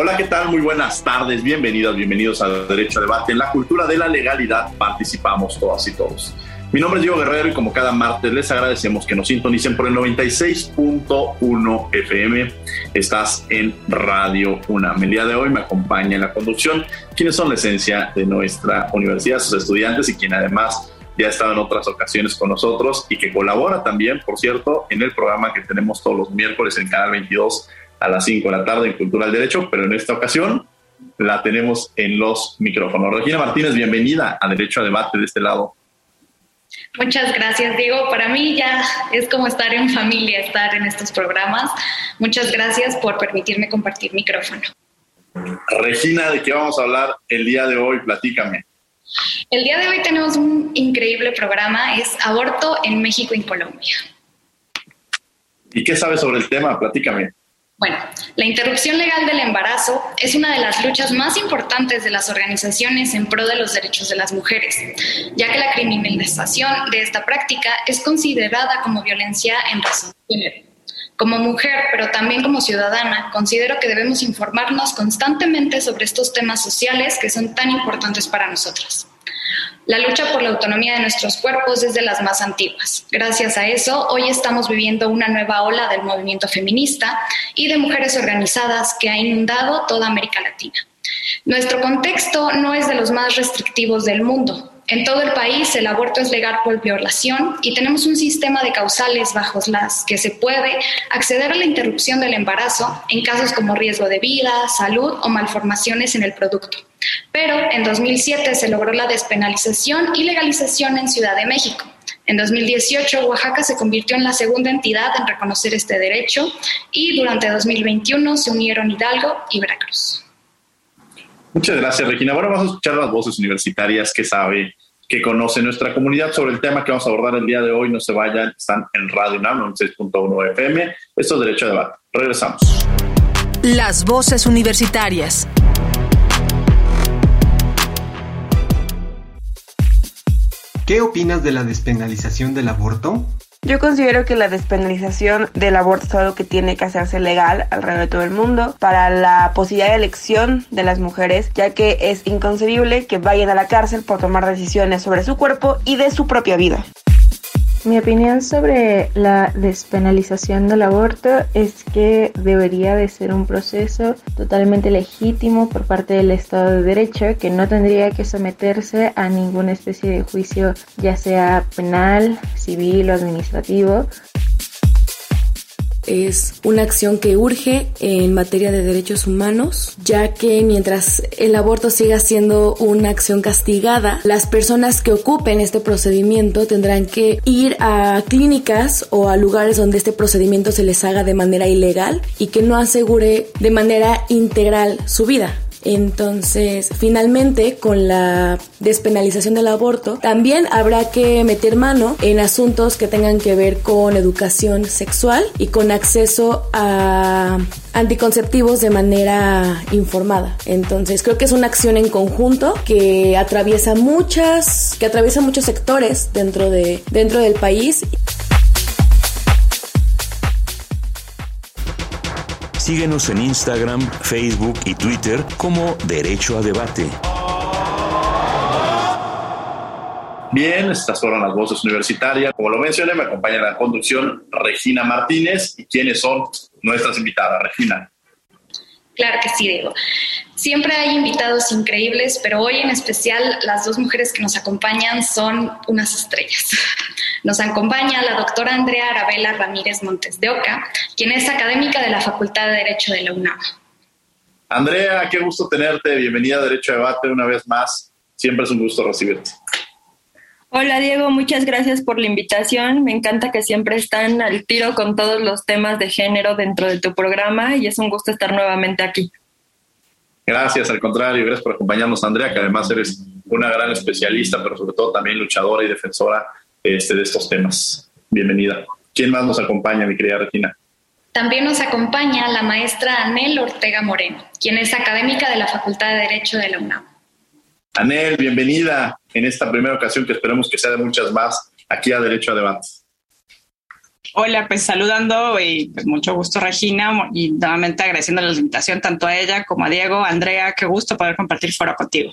Hola, ¿qué tal? Muy buenas tardes, bienvenidas, bienvenidos a Derecho a Debate. En la cultura de la legalidad participamos todas y todos. Mi nombre es Diego Guerrero y como cada martes les agradecemos que nos sintonicen por el 96.1 FM. Estás en Radio UNAM. El día de hoy me acompaña en la conducción quienes son la esencia de nuestra universidad, sus estudiantes y quien además ya ha estado en otras ocasiones con nosotros y que colabora también, por cierto, en el programa que tenemos todos los miércoles en Canal 22 a las 5 de la tarde en Cultura del Derecho, pero en esta ocasión la tenemos en los micrófonos. Regina Martínez, bienvenida a Derecho a Debate de este lado. Muchas gracias, Diego. Para mí ya es como estar en familia, estar en estos programas. Muchas gracias por permitirme compartir micrófono. Regina, ¿de qué vamos a hablar el día de hoy? Platícame. El día de hoy tenemos un increíble programa, es aborto en México y Colombia. ¿Y qué sabes sobre el tema? Platícame. Bueno, la interrupción legal del embarazo es una de las luchas más importantes de las organizaciones en pro de los derechos de las mujeres, ya que la criminalización de esta práctica es considerada como violencia en razón de género. Como mujer, pero también como ciudadana, considero que debemos informarnos constantemente sobre estos temas sociales que son tan importantes para nosotras. La lucha por la autonomía de nuestros cuerpos es de las más antiguas. Gracias a eso, hoy estamos viviendo una nueva ola del movimiento feminista y de mujeres organizadas que ha inundado toda América Latina. Nuestro contexto no es de los más restrictivos del mundo. En todo el país el aborto es legal por violación y tenemos un sistema de causales bajo las que se puede acceder a la interrupción del embarazo en casos como riesgo de vida, salud o malformaciones en el producto. Pero en 2007 se logró la despenalización y legalización en Ciudad de México. En 2018, Oaxaca se convirtió en la segunda entidad en reconocer este derecho y durante 2021 se unieron Hidalgo y Veracruz. Muchas gracias, Regina. Ahora vamos a escuchar las voces universitarias que sabe, que conoce nuestra comunidad sobre el tema que vamos a abordar el día de hoy. No se vayan, están en Radio UNAM 6.1 FM. Esto es Derecho a Debate. Regresamos. Las voces universitarias. ¿Qué opinas de la despenalización del aborto? Yo considero que la despenalización del aborto es algo que tiene que hacerse legal alrededor de todo el mundo para la posibilidad de elección de las mujeres, ya que es inconcebible que vayan a la cárcel por tomar decisiones sobre su cuerpo y de su propia vida. Mi opinión sobre la despenalización del aborto es que debería de ser un proceso totalmente legítimo por parte del Estado de Derecho, que no tendría que someterse a ninguna especie de juicio, ya sea penal, civil o administrativo, es una acción que urge en materia de derechos humanos, ya que mientras el aborto siga siendo una acción castigada, las personas que ocupen este procedimiento tendrán que ir a clínicas o a lugares donde este procedimiento se les haga de manera ilegal y que no asegure de manera integral su vida. Entonces, finalmente, con la despenalización del aborto, también habrá que meter mano en asuntos que tengan que ver con educación sexual y con acceso a anticonceptivos de manera informada. Entonces, creo que es una acción en conjunto que atraviesa muchas, que atraviesa muchos sectores dentro de dentro del país. Síguenos en Instagram, Facebook y Twitter como Derecho a Debate. Bien, estas fueron las voces universitarias. Como lo mencioné, me acompaña en la conducción Regina Martínez. ¿Y quiénes son nuestras invitadas? Regina. Claro que sí, Diego. Siempre hay invitados increíbles, pero hoy en especial las dos mujeres que nos acompañan son unas estrellas. Nos acompaña la doctora Andrea Arabela Ramírez Montes de Oca, quien es académica de la Facultad de Derecho de la UNAM. Andrea, qué gusto tenerte. Bienvenida a Derecho a Debate una vez más. Siempre es un gusto recibirte. Hola Diego, muchas gracias por la invitación. Me encanta que siempre están al tiro con todos los temas de género dentro de tu programa y es un gusto estar nuevamente aquí. Gracias, al contrario, gracias por acompañarnos, Andrea, que además eres una gran especialista, pero sobre todo también luchadora y defensora este, de estos temas. Bienvenida. ¿Quién más nos acompaña, mi querida Regina? También nos acompaña la maestra Anel Ortega Moreno, quien es académica de la Facultad de Derecho de la UNAM. Anel, bienvenida en esta primera ocasión que esperemos que sea de muchas más aquí a Derecho a Debate. Hola, pues saludando y pues mucho gusto Regina y nuevamente agradeciendo la invitación tanto a ella como a Diego, Andrea, qué gusto poder compartir foro contigo.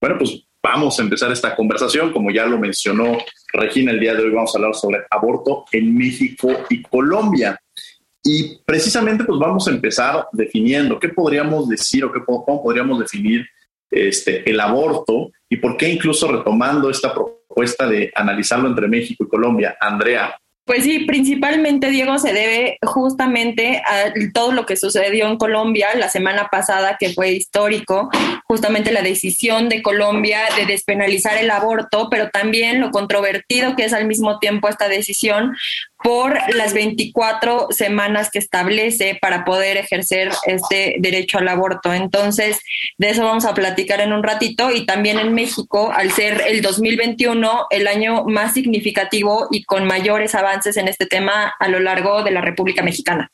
Bueno, pues vamos a empezar esta conversación. Como ya lo mencionó Regina, el día de hoy vamos a hablar sobre aborto en México y Colombia. Y precisamente pues vamos a empezar definiendo qué podríamos decir o qué, cómo podríamos definir este, el aborto y por qué incluso retomando esta propuesta de analizarlo entre México y Colombia. Andrea, pues sí, principalmente, Diego, se debe justamente a todo lo que sucedió en Colombia la semana pasada, que fue histórico, justamente la decisión de Colombia de despenalizar el aborto, pero también lo controvertido que es al mismo tiempo esta decisión por las 24 semanas que establece para poder ejercer este derecho al aborto. Entonces, de eso vamos a platicar en un ratito y también en México, al ser el 2021 el año más significativo y con mayores avances en este tema a lo largo de la República Mexicana.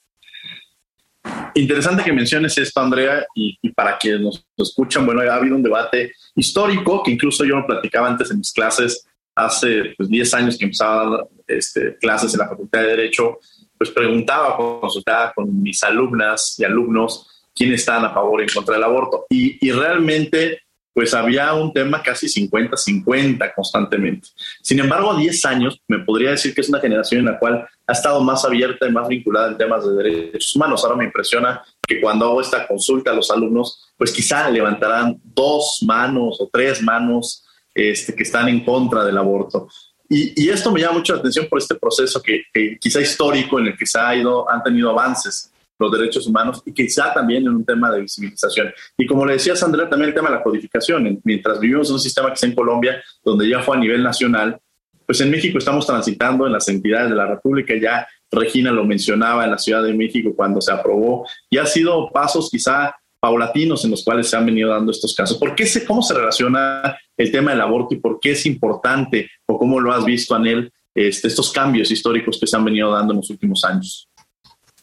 Interesante que menciones esto, Andrea, y, para quienes nos escuchan, bueno, ha habido un debate histórico que incluso yo lo platicaba antes en mis clases hace pues, 10 años que empezaba a este, clases en la Facultad de Derecho, pues preguntaba, consultaba con mis alumnas y alumnos quiénes estaban a favor y en contra del aborto. Y, y realmente, pues había un tema casi 50-50 constantemente. Sin embargo, a 10 años, me podría decir que es una generación en la cual ha estado más abierta y más vinculada en temas de derechos humanos. Ahora me impresiona que cuando hago esta consulta a los alumnos, pues quizá levantarán dos manos o tres manos este, que están en contra del aborto. Y, esto me llama mucho la atención por este proceso que, quizá histórico en el que se ha ido, han tenido avances los derechos humanos y quizá también en un tema de visibilización. Y como le decía Sandra, también el tema de la codificación. Mientras vivimos en un sistema que está en Colombia, donde ya fue a nivel nacional, pues en México estamos transitando en las entidades de la República, ya Regina lo mencionaba en la Ciudad de México cuando se aprobó, y ha sido pasos quizá paulatinos en los cuales se han venido dando estos casos. ¿Por qué se, ¿Cómo se relaciona el tema del aborto y por qué es importante o cómo lo has visto, Anel, este, estos cambios históricos que se han venido dando en los últimos años?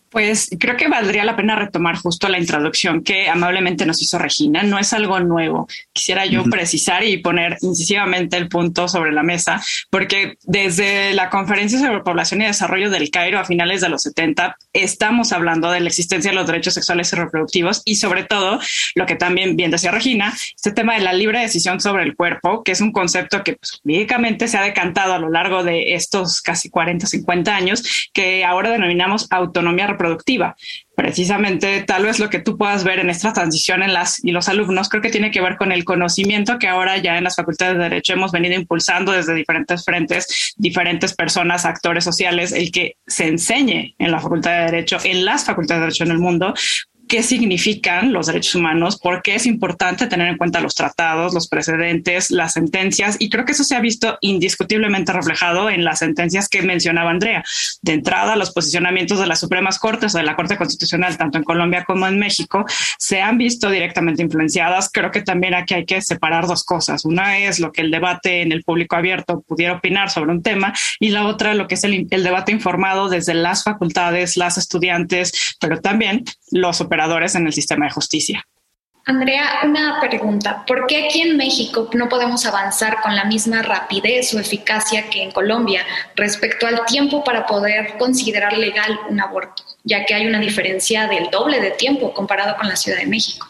Pues creo que valdría la pena retomar justo la introducción que amablemente nos hizo Regina. No es algo nuevo. Quisiera yo precisar y poner incisivamente el punto sobre la mesa, porque desde la Conferencia sobre Población y Desarrollo del Cairo a finales de los 70 estamos hablando de la existencia de los derechos sexuales y reproductivos y sobre todo lo que también bien decía Regina, este tema de la libre decisión sobre el cuerpo, que es un concepto que pues, se ha decantado a lo largo de estos casi 40, 50 años, que ahora denominamos autonomía productiva. Precisamente, tal vez lo que tú puedas ver en esta transición en las y los alumnos, creo que tiene que ver con el conocimiento que ahora ya en las facultades de Derecho hemos venido impulsando desde diferentes frentes, diferentes personas, actores sociales, el que se enseñe en la Facultad de Derecho, en las facultades de Derecho en el mundo, qué significan los derechos humanos, por qué es importante tener en cuenta los tratados, los precedentes, las sentencias, y creo que eso se ha visto indiscutiblemente reflejado en las sentencias que mencionaba Andrea. De entrada, los posicionamientos de las Supremas Cortes o de la Corte Constitucional, tanto en Colombia como en México, se han visto directamente influenciadas. Creo que también aquí hay que separar dos cosas. Una es lo que el debate en el público abierto pudiera opinar sobre un tema y la otra lo que es el, el debate informado desde las facultades, las estudiantes, pero también los operadores en el sistema de justicia. Andrea, una pregunta. ¿Por qué aquí en México no podemos avanzar con la misma rapidez o eficacia que en Colombia respecto al tiempo para poder considerar legal un aborto, ya que hay una diferencia del doble de tiempo comparado con la Ciudad de México?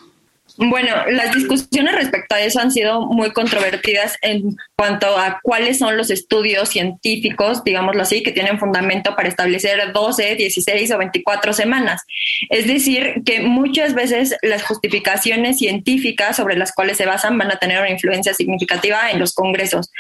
Bueno, las discusiones respecto a eso han sido muy controvertidas en cuanto a cuáles son los estudios científicos, digámoslo así, que tienen fundamento para establecer 12, 16 o 24 semanas. Es decir, que muchas veces las justificaciones científicas sobre las cuales se basan van a tener una influencia significativa en los congresos.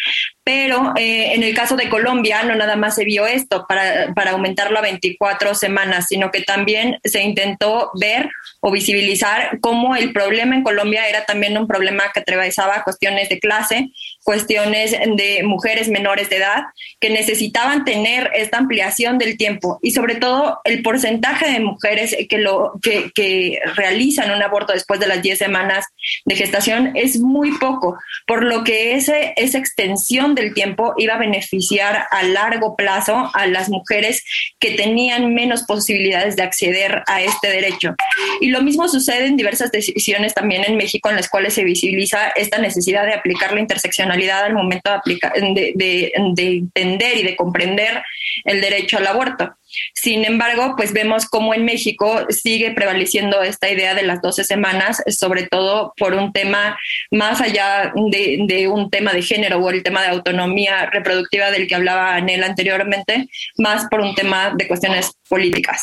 Pero eh, en el caso de Colombia, no nada más se vio esto para, para aumentarlo a 24 semanas, sino que también se intentó ver o visibilizar cómo el problema en Colombia era también un problema que atravesaba cuestiones de clase, cuestiones de mujeres menores de edad que necesitaban tener esta ampliación del tiempo y sobre todo el porcentaje de mujeres que lo que, que realizan un aborto después de las 10 semanas de gestación es muy poco, por lo que ese, esa extensión del tiempo iba a beneficiar a largo plazo a las mujeres que tenían menos posibilidades de acceder a este derecho. Y lo mismo sucede en diversas decisiones también en México en las cuales se visibiliza esta necesidad de aplicar la interseccionalidad al momento de, aplicar, de, de, de entender y de comprender el derecho al aborto. Sin embargo, pues vemos cómo en México sigue prevaleciendo esta idea de las 12 semanas, sobre todo por un tema más allá de, de, un tema de género o el tema de autonomía reproductiva del que hablaba Anel anteriormente, más por un tema de cuestiones políticas.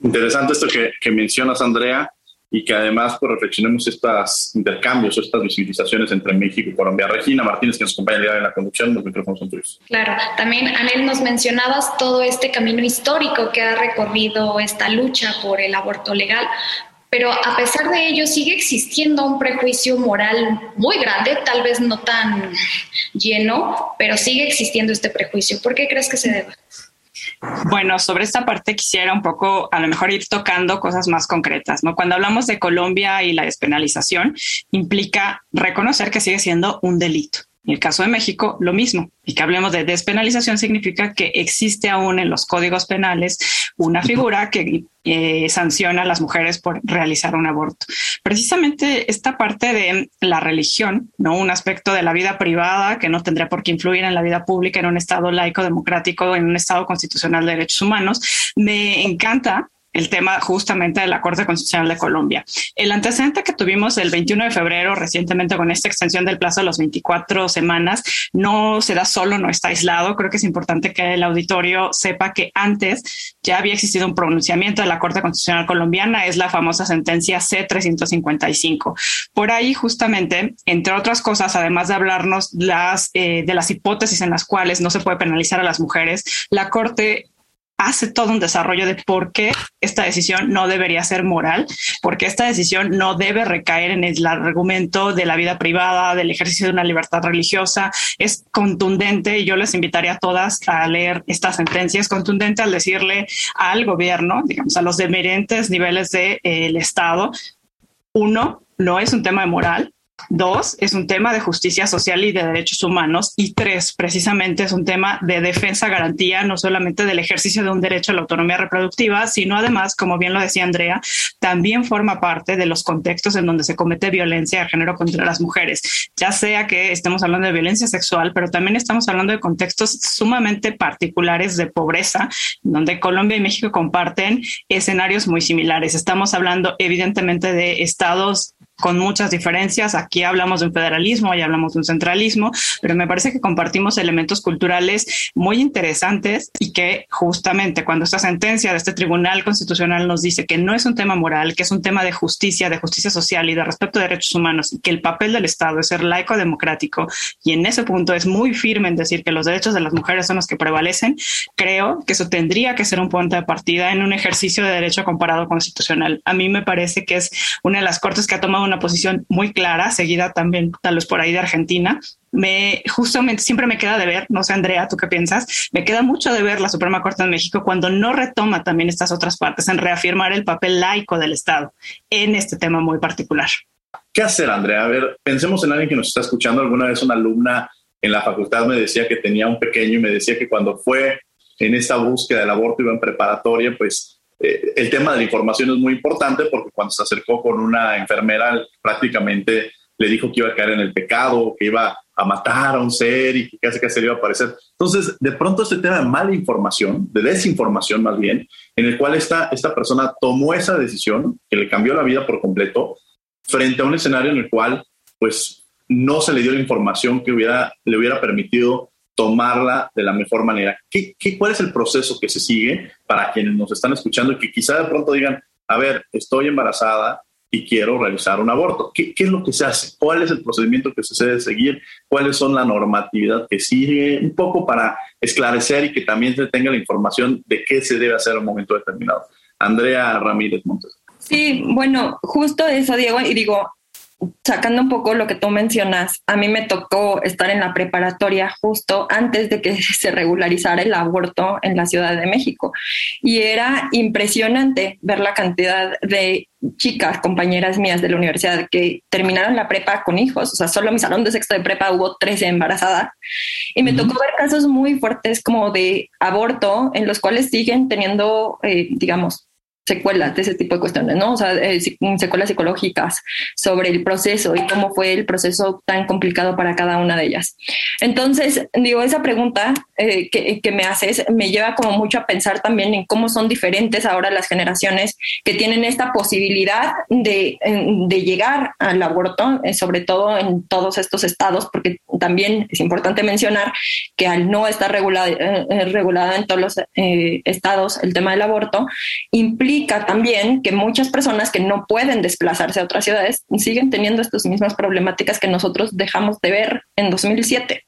Interesante esto que, que mencionas, Andrea y que además pues, reflexionemos estos intercambios, estas visibilizaciones entre México y Colombia. Regina Martínez, que nos acompaña en la conducción, los micrófonos son tuyos. Claro, también Anel nos mencionabas todo este camino histórico que ha recorrido esta lucha por el aborto legal, pero a pesar de ello sigue existiendo un prejuicio moral muy grande, tal vez no tan lleno, pero sigue existiendo este prejuicio. ¿Por qué crees que se debe? Bueno, sobre esta parte quisiera un poco a lo mejor ir tocando cosas más concretas, ¿no? Cuando hablamos de Colombia y la despenalización, implica reconocer que sigue siendo un delito. En el caso de México, lo mismo. Y que hablemos de despenalización significa que existe aún en los códigos penales una figura que eh, sanciona a las mujeres por realizar un aborto. Precisamente esta parte de la religión, no un aspecto de la vida privada que no tendría por qué influir en la vida pública en un Estado laico democrático, en un Estado constitucional de derechos humanos, me encanta el tema justamente de la Corte Constitucional de Colombia. El antecedente que tuvimos el 21 de febrero recientemente con esta extensión del plazo de las 24 semanas no se da solo, no está aislado. Creo que es importante que el auditorio sepa que antes ya había existido un pronunciamiento de la Corte Constitucional colombiana, es la famosa sentencia C355. Por ahí justamente, entre otras cosas, además de hablarnos las, eh, de las hipótesis en las cuales no se puede penalizar a las mujeres, la Corte hace todo un desarrollo de por qué esta decisión no debería ser moral, porque esta decisión no debe recaer en el argumento de la vida privada, del ejercicio de una libertad religiosa. Es contundente y yo les invitaría a todas a leer esta sentencia. Es contundente al decirle al gobierno, digamos, a los demerentes niveles del de, Estado, uno, no es un tema de moral, Dos, es un tema de justicia social y de derechos humanos. Y tres, precisamente es un tema de defensa, garantía, no solamente del ejercicio de un derecho a la autonomía reproductiva, sino además, como bien lo decía Andrea, también forma parte de los contextos en donde se comete violencia de género contra las mujeres, ya sea que estemos hablando de violencia sexual, pero también estamos hablando de contextos sumamente particulares de pobreza, donde Colombia y México comparten escenarios muy similares. Estamos hablando evidentemente de estados con muchas diferencias. Aquí hablamos de un federalismo, y hablamos de un centralismo, pero me parece que compartimos elementos culturales muy interesantes y que justamente cuando esta sentencia de este Tribunal Constitucional nos dice que no es un tema moral, que es un tema de justicia, de justicia social y de respeto a derechos humanos, y que el papel del Estado es ser laico democrático, y en ese punto es muy firme en decir que los derechos de las mujeres son los que prevalecen, creo que eso tendría que ser un punto de partida en un ejercicio de derecho comparado constitucional. A mí me parece que es una de las cortes que ha tomado una posición muy clara, seguida también tal vez por ahí de Argentina. Me justamente siempre me queda de ver, no sé Andrea, ¿tú qué piensas? Me queda mucho de ver la Suprema Corte de México cuando no retoma también estas otras partes en reafirmar el papel laico del Estado en este tema muy particular. ¿Qué hacer, Andrea? A ver, pensemos en alguien que nos está escuchando. Alguna vez una alumna en la facultad me decía que tenía un pequeño y me decía que cuando fue en esta búsqueda del aborto iba en preparatoria, pues eh, el tema de la información es muy importante porque cuando se acercó con una enfermera prácticamente le dijo que iba a caer en el pecado, que iba a matar a un ser y que casi casi le iba a aparecer. Entonces, de pronto este tema de mala información, de desinformación más bien, en el cual esta, esta persona tomó esa decisión que le cambió la vida por completo, frente a un escenario en el cual pues no se le dio la información que hubiera, le hubiera permitido tomarla de la mejor manera. ¿Qué, qué, cuál es el proceso que se sigue para quienes nos están escuchando y que quizá de pronto digan, a ver, estoy embarazada y quiero realizar un aborto? ¿Qué, ¿Qué, es lo que se hace? ¿Cuál es el procedimiento que se debe seguir? ¿Cuáles son la normatividad que sigue? Un poco para esclarecer y que también se tenga la información de qué se debe hacer en un momento determinado. Andrea Ramírez Montes. Sí, bueno, justo eso, Diego, y digo, sacando un poco lo que tú mencionas, a mí me tocó estar en la preparatoria justo antes de que se regularizara el aborto en la Ciudad de México. Y era impresionante ver la cantidad de chicas, compañeras mías de la universidad, que terminaron la prepa con hijos. O sea, solo en mi salón de sexto de prepa hubo 13 embarazadas. Y me tocó ver casos muy fuertes como de aborto, en los cuales siguen teniendo, eh, digamos, secuelas de ese tipo de cuestiones, ¿no? O sea, eh, secuelas psicológicas sobre el proceso y cómo fue el proceso tan complicado para cada una de ellas. Entonces, digo, esa pregunta eh, que, que, me haces me lleva como mucho a pensar también en cómo son diferentes ahora las generaciones que tienen esta posibilidad de, de llegar al aborto, eh, sobre todo en todos estos estados, porque también es importante mencionar que al no estar regulado, regulado en todos los estados el tema del aborto, implica también que muchas personas que no pueden desplazarse a otras ciudades siguen teniendo estas mismas problemáticas que nosotros dejamos de ver en 2007.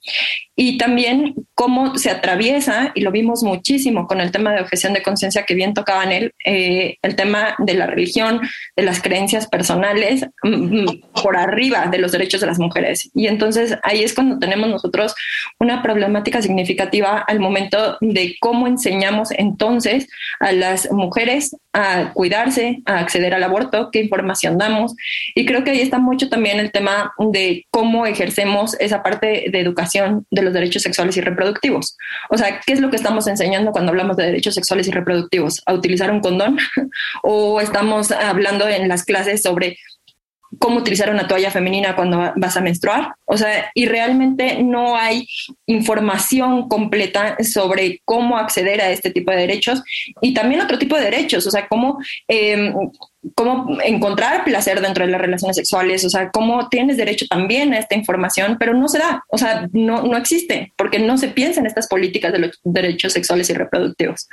Y también cómo se atraviesa, y lo vimos muchísimo con el tema de objeción de conciencia que bien tocaba en él, eh, el tema de la religión, de las creencias personales, mm, mm, por arriba de los derechos de las mujeres. Y entonces ahí es cuando tenemos nosotros una problemática significativa al momento de cómo enseñamos entonces a las mujeres a cuidarse, a acceder al aborto, qué información damos. Y creo que ahí está mucho también el tema de cómo ejercemos esa parte de educación de los derechos sexuales y reproductivos. O sea, ¿qué es lo que estamos enseñando cuando hablamos de derechos sexuales y reproductivos? ¿A utilizar un condón? ¿O estamos hablando en las clases sobre cómo utilizar una toalla femenina cuando vas a menstruar. O sea, y realmente no hay información completa sobre cómo acceder a este tipo de derechos y también otro tipo de derechos, o sea, cómo eh, cómo encontrar placer dentro de las relaciones sexuales, o sea, cómo tienes derecho también a esta información, pero no se da, o sea, no, no existe, porque no se piensa en estas políticas de los derechos sexuales y reproductivos.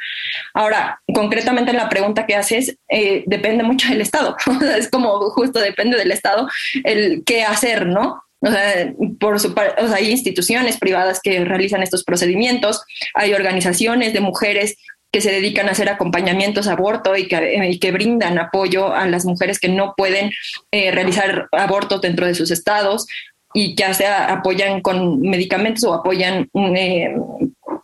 Ahora, concretamente en la pregunta que haces, eh, depende mucho del Estado, es como justo depende del Estado el qué hacer, ¿no? O sea, por su, hay instituciones privadas que realizan estos procedimientos, hay organizaciones de mujeres que se dedican a hacer acompañamientos a aborto y que, eh, que brindan apoyo a las mujeres que no pueden eh, realizar abortos dentro de sus estados y ya sea apoyan con medicamentos o apoyan eh,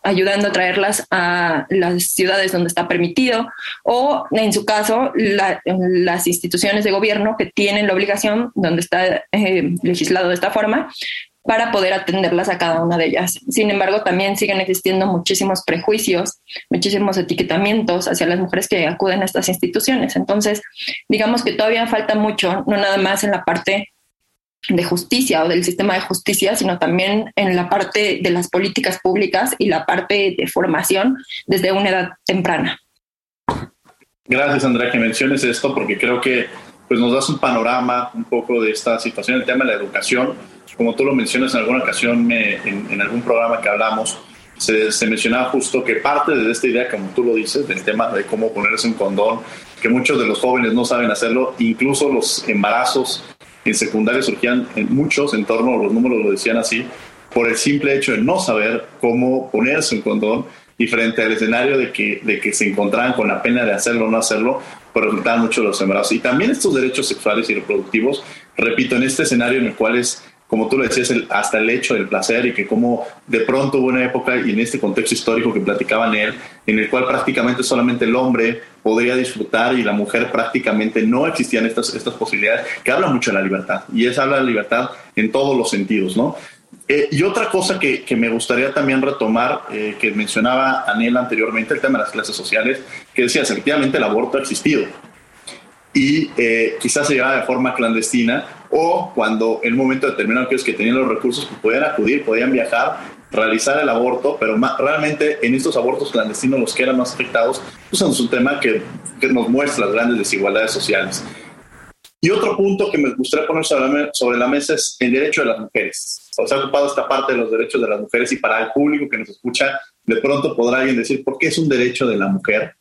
ayudando a traerlas a las ciudades donde está permitido o en su caso las instituciones de gobierno que tienen la obligación donde está legislado de esta forma para poder atenderlas a cada una de ellas. Sin embargo, también siguen existiendo muchísimos prejuicios, muchísimos etiquetamientos hacia las mujeres que acuden a estas instituciones. Entonces, digamos que todavía falta mucho, no nada más en la parte de justicia o del sistema de justicia, sino también en la parte de las políticas públicas y la parte de formación desde una edad temprana. Gracias, Andrea, que menciones esto, porque creo que pues, nos das un panorama un poco de esta situación, el tema de la educación. Como tú lo mencionas en alguna ocasión, en, algún programa que hablamos, se, mencionaba justo que parte de esta idea, como tú lo dices, del tema de cómo ponerse un condón, que muchos de los jóvenes no saben hacerlo, incluso los embarazos en secundaria surgían en muchos en torno, los números lo decían así, por el simple hecho de no saber cómo ponerse un condón y frente al escenario de que, de que se encontraban con la pena de hacerlo o no hacerlo, pues muchos los embarazos. Y también estos derechos sexuales y reproductivos, repito, en este escenario en el cual es como tú lo decías, hasta el hecho del placer y que como de pronto hubo una época y en este contexto histórico que platicaban él, en el cual prácticamente solamente el hombre podría disfrutar y la mujer prácticamente no existían estas, estas posibilidades, que habla mucho de la libertad y es habla de libertad en todos los sentidos, ¿no? Eh, y otra cosa que, que, me gustaría también retomar, eh, que mencionaba Anel anteriormente, el tema de las clases sociales, que decía, efectivamente el aborto ha existido, y eh, quizás se llevaba de forma clandestina o cuando en un momento determinado aquellos que tenían los recursos podían acudir, podían viajar, realizar el aborto, pero realmente en estos abortos clandestinos los que eran más afectados pues es un tema que, que nos muestra las grandes desigualdades sociales. Y otro punto que me gustaría poner sobre la, mesa es el derecho de las mujeres. O sea, ocupado esta parte de los derechos de las mujeres y para el público que nos escucha, de pronto podrá alguien decir, ¿por qué es un derecho de la mujer?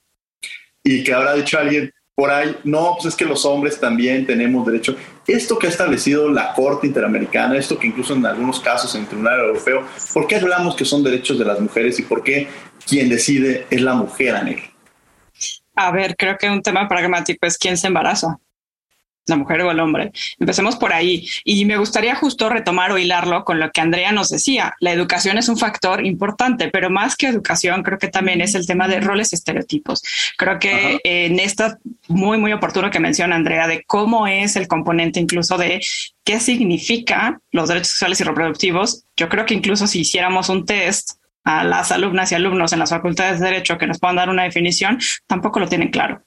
Y que habrá dicho alguien, por ahí, no, pues es que los hombres también tenemos derecho. Esto que ha establecido la Corte Interamericana, esto que incluso en algunos casos en el Tribunal Europeo, ¿por qué hablamos que son derechos de las mujeres y por qué quien decide es la mujer, Anel? A ver, creo que un tema pragmático es quién se embaraza la mujer o el hombre. Empecemos por ahí. Y me gustaría justo retomar o hilarlo con lo que Andrea nos decía. La educación es un factor importante, pero más que educación, creo que también es el tema de roles y estereotipos. Creo que en esta muy, muy oportuno que menciona Andrea de cómo es el componente incluso de qué significa los derechos sexuales y reproductivos. Yo creo que incluso si hiciéramos un test a las alumnas y alumnos en las facultades de Derecho que nos puedan dar una definición, tampoco lo tienen claro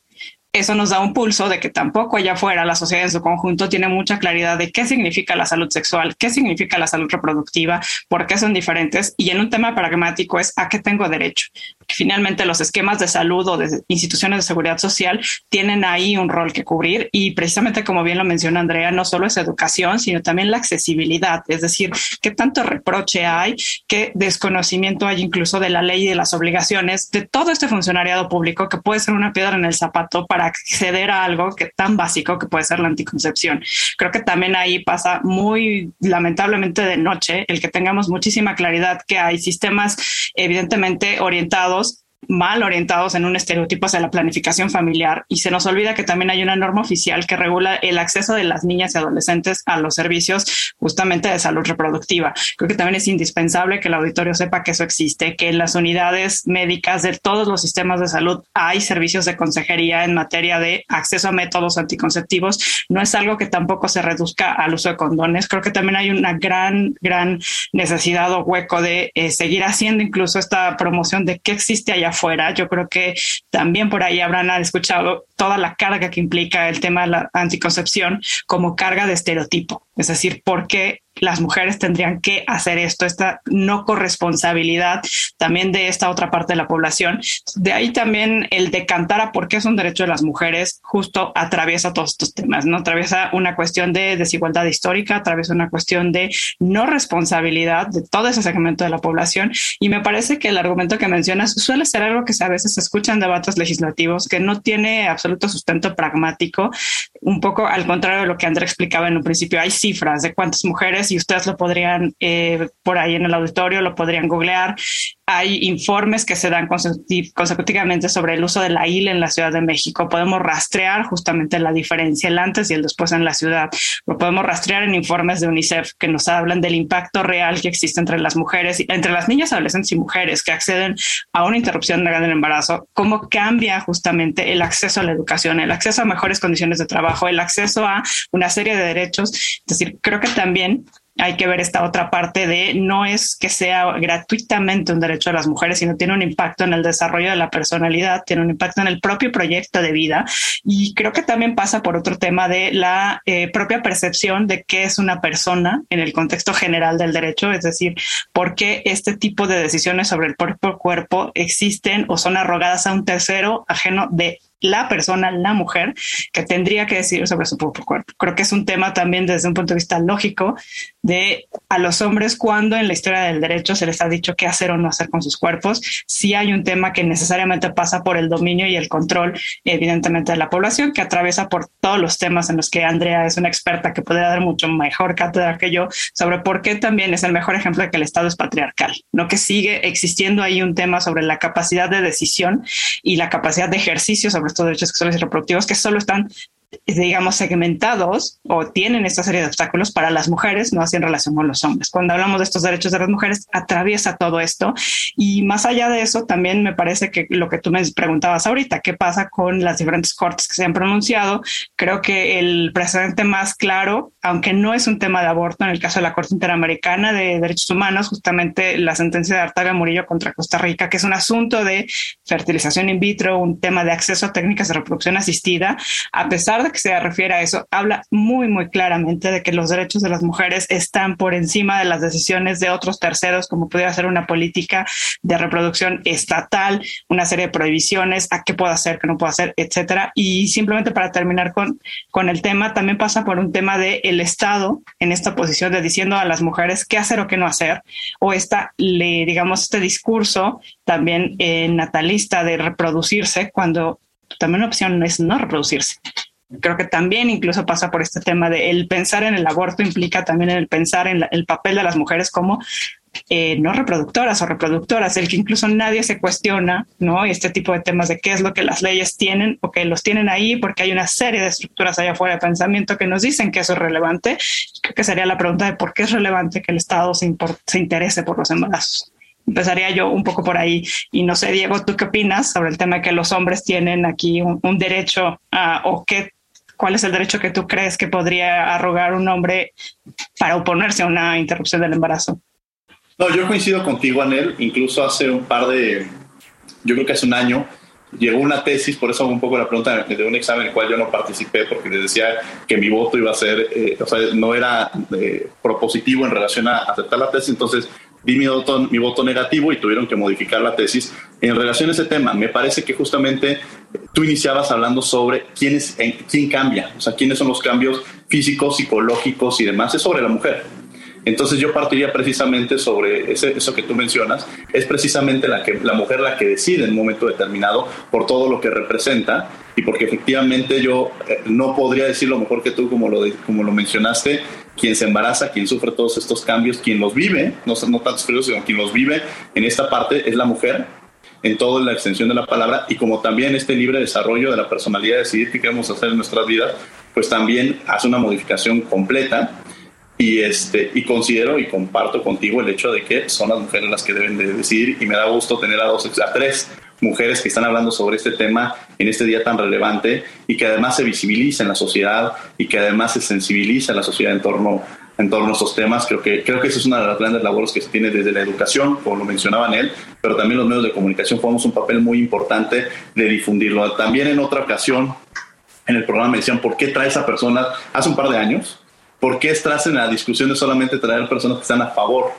eso nos da un pulso de que tampoco allá afuera la sociedad en su conjunto tiene mucha claridad de qué significa la salud sexual, qué significa la salud reproductiva, por qué son diferentes y en un tema pragmático es a qué tengo derecho. Finalmente los esquemas de salud o de instituciones de seguridad social tienen ahí un rol que cubrir y precisamente como bien lo menciona Andrea, no solo es educación, sino también la accesibilidad, es decir, qué tanto reproche hay, qué desconocimiento hay incluso de la ley y de las obligaciones de todo este funcionariado público que puede ser una piedra en el zapato para acceder a algo que tan básico que puede ser la anticoncepción. Creo que también ahí pasa muy lamentablemente de noche el que tengamos muchísima claridad que hay sistemas evidentemente orientados mal orientados en un estereotipo hacia la planificación familiar y se nos olvida que también hay una norma oficial que regula el acceso de las niñas y adolescentes a los servicios justamente de salud reproductiva. Creo que también es indispensable que el auditorio sepa que eso existe, que en las unidades médicas de todos los sistemas de salud hay servicios de consejería en materia de acceso a métodos anticonceptivos. No es algo que tampoco se reduzca al uso de condones. Creo que también hay una gran, gran necesidad o hueco de eh, seguir haciendo incluso esta promoción de qué existe allá fuera. Yo creo que también por ahí habrán escuchado toda la carga que implica el tema de la anticoncepción como carga de estereotipo. Es decir, ¿por qué las mujeres tendrían que hacer esto, esta no corresponsabilidad también de esta otra parte de la población? De ahí también el decantar a por qué es un derecho de las mujeres justo atraviesa todos estos temas, ¿no? Atraviesa una cuestión de desigualdad histórica, atraviesa una cuestión de no responsabilidad de todo ese segmento de la población y me parece que el argumento que mencionas suele ser algo que a veces se escucha en debates legislativos que no tiene absoluto sustento pragmático, un poco al contrario de lo que André explicaba en un principio. Hay cifras de cuántas mujeres y ustedes lo podrían eh, por ahí en el auditorio, lo podrían googlear. Hay informes que se dan consecutivamente sobre el uso de la IL en la Ciudad de México. Podemos rastrear justamente la diferencia, el antes y el después en la ciudad. Lo podemos rastrear en informes de UNICEF que nos hablan del impacto real que existe entre las mujeres, entre las niñas, adolescentes y mujeres que acceden a una interrupción legal del embarazo, cómo cambia justamente el acceso a la educación, el acceso a mejores condiciones de trabajo, el acceso a una serie de derechos. Es decir, creo que también hay que ver esta otra parte de no es que sea gratuitamente un derecho de las mujeres, sino tiene un impacto en el desarrollo de la personalidad, tiene un impacto en el propio proyecto de vida. Y creo que también pasa por otro tema de la eh, propia percepción de qué es una persona en el contexto general del derecho, es decir, por qué este tipo de decisiones sobre el propio cuerpo existen o son arrogadas a un tercero ajeno de la persona, la mujer, que tendría que decir sobre su propio cuerpo. Creo que es un tema también desde un punto de vista lógico de a los hombres cuando en la historia del derecho se les ha dicho qué hacer o no hacer con sus cuerpos. Si hay un tema que necesariamente pasa por el dominio y el control, evidentemente, de la población, que atraviesa por todos los temas en los que Andrea es una experta que puede dar mucho mejor cátedra que yo sobre por qué también es el mejor ejemplo de que el Estado es patriarcal, no que sigue existiendo ahí un tema sobre la capacidad de decisión y la capacidad de ejercicio sobre estos derechos sexuales y reproductivos que solo están digamos, segmentados o tienen esta serie de obstáculos para las mujeres, no así en relación con los hombres. Cuando hablamos de estos derechos de las mujeres, atraviesa todo esto. Y más allá de eso, también me parece que lo que tú me preguntabas ahorita, ¿qué pasa con las diferentes cortes que se han pronunciado? Creo que el precedente más claro, aunque no es un tema de aborto, en el caso de la Corte Interamericana de Derechos Humanos, justamente la sentencia de Artaga Murillo contra Costa Rica, que es un asunto de fertilización in vitro, un tema de acceso a técnicas de reproducción asistida, a pesar pesar de que se refiere a eso, habla muy, muy claramente de que los derechos de las mujeres están por encima de las decisiones de otros terceros, como pudiera ser una política de reproducción estatal, una serie de prohibiciones, a qué puedo hacer, qué no puedo hacer, etcétera. Y simplemente para terminar con, con el tema, también pasa por un tema de el Estado en esta posición de diciendo a las mujeres qué hacer o qué no hacer, o esta, le, digamos, este discurso también eh, natalista de reproducirse cuando también una opción es no reproducirse. Creo que también incluso pasa por este tema de el pensar en el aborto implica también el pensar en el papel de las mujeres como eh, no reproductoras o reproductoras, el que incluso nadie se cuestiona, ¿no? Este tipo de temas de qué es lo que las leyes tienen o que los tienen ahí, porque hay una serie de estructuras allá afuera de pensamiento que nos dicen que eso es relevante. Creo que sería la pregunta de por qué es relevante que el Estado se, se interese por los embarazos empezaría yo un poco por ahí. Y no sé, Diego, ¿tú qué opinas sobre el tema de que los hombres tienen aquí un, derecho o qué, cuál es el derecho que tú crees que podría arrogar un hombre para oponerse a una interrupción del embarazo? No, yo coincido contigo, Anel. Incluso hace un par de, yo creo que hace un año, llegó una tesis, por eso hago un poco la pregunta de un examen en el cual yo no participé porque les decía que mi voto iba a ser, eh, o sea, no era eh, propositivo en relación a aceptar la tesis, entonces di mi voto, mi voto negativo y tuvieron que modificar la tesis. En relación a ese tema, me parece que justamente tú iniciabas hablando sobre quién, es, quién cambia, o sea, quiénes son los cambios físicos, psicológicos y demás, es sobre la mujer. Entonces yo partiría precisamente sobre eso que tú mencionas, es precisamente la, que, la mujer la que decide en un momento determinado por todo lo que representa y porque efectivamente yo eh, no podría decir lo mejor que tú como lo, como lo mencionaste, quien se embaraza, quien sufre todos estos cambios, quien los vive, no, no tantos fríos, sino quien los vive en esta parte es la mujer en toda la extensión de la palabra y como también este libre desarrollo de la personalidad, decidir qué queremos hacer en nuestras vidas, pues también hace una modificación completa. Y, este, y considero y comparto contigo el hecho de que son las mujeres las que deben de decidir y me da gusto tener a dos, a tres mujeres que están hablando sobre este tema en este día tan relevante y que además se visibiliza en la sociedad y que además se sensibiliza en la sociedad en torno, en torno a estos temas. Creo que, creo que esa es una de las grandes labores que se tiene desde la educación, como lo mencionaban él, pero también los medios de comunicación jugamos un papel muy importante de difundirlo. También en otra ocasión en el programa me decían, ¿por qué traes a personas hace un par de años? ¿Por qué estás en la discusión de solamente traer personas que están a favor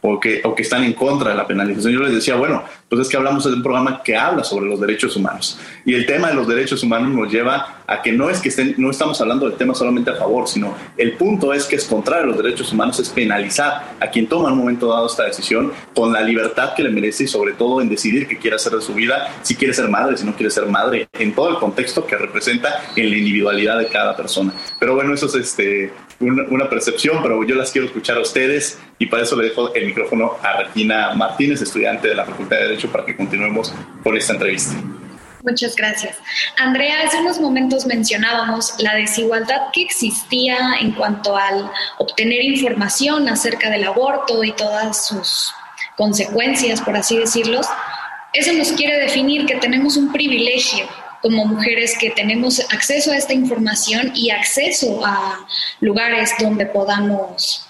o que, o que están en contra de la penalización. Yo les decía, bueno, pues es que hablamos de un programa que habla sobre los derechos humanos. Y el tema de los derechos humanos nos lleva a que no es que estén, no estamos hablando del tema solamente a favor, sino el punto es que es contrario a los derechos humanos, es penalizar a quien toma en un momento dado esta decisión con la libertad que le merece y sobre todo en decidir qué quiere hacer de su vida, si quiere ser madre, si no quiere ser madre, en todo el contexto que representa en la individualidad de cada persona. Pero bueno, eso es este, una, percepción, pero yo las quiero escuchar a ustedes y para eso le dejo el micrófono a Regina Martínez, estudiante de la Facultad de Derecho, para que continuemos con esta entrevista. Muchas gracias. Andrea, hace unos momentos mencionábamos la desigualdad que existía en cuanto al obtener información acerca del aborto y todas sus consecuencias, por así decirlo. Eso nos quiere definir que tenemos un privilegio como mujeres que tenemos acceso a esta información y acceso a lugares donde podamos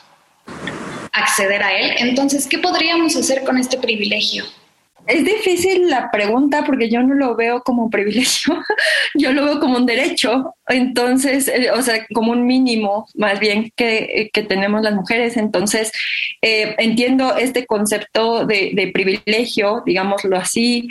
acceder a él. Entonces, ¿qué podríamos hacer con este privilegio? Es difícil la pregunta porque yo no lo veo como privilegio, yo lo veo como un derecho, entonces, eh, o sea, como un mínimo más bien que, que tenemos las mujeres. Entonces, eh, entiendo este concepto de, privilegio, digámoslo así,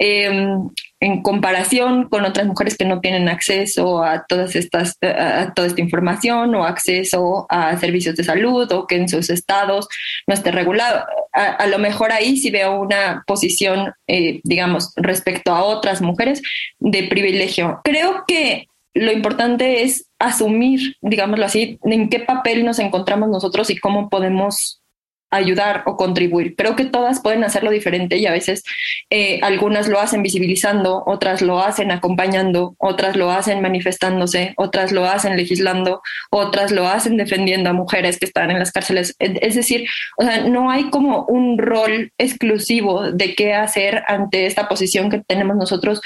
Em, en comparación con otras mujeres que no tienen acceso a todas estas a toda esta información o acceso a servicios de salud o que en sus estados no esté regulado a, lo mejor ahí sí veo una posición eh, digamos respecto a otras mujeres de privilegio. Creo que lo importante es asumir digámoslo así en qué papel nos encontramos nosotros y cómo podemos ayudar o contribuir. Creo que todas pueden hacerlo diferente y a veces eh, algunas lo hacen visibilizando, otras lo hacen acompañando, otras lo hacen manifestándose, otras lo hacen legislando, otras lo hacen defendiendo a mujeres que están en las cárceles. Es decir, o sea, no hay como un rol exclusivo de qué hacer ante esta posición que tenemos nosotros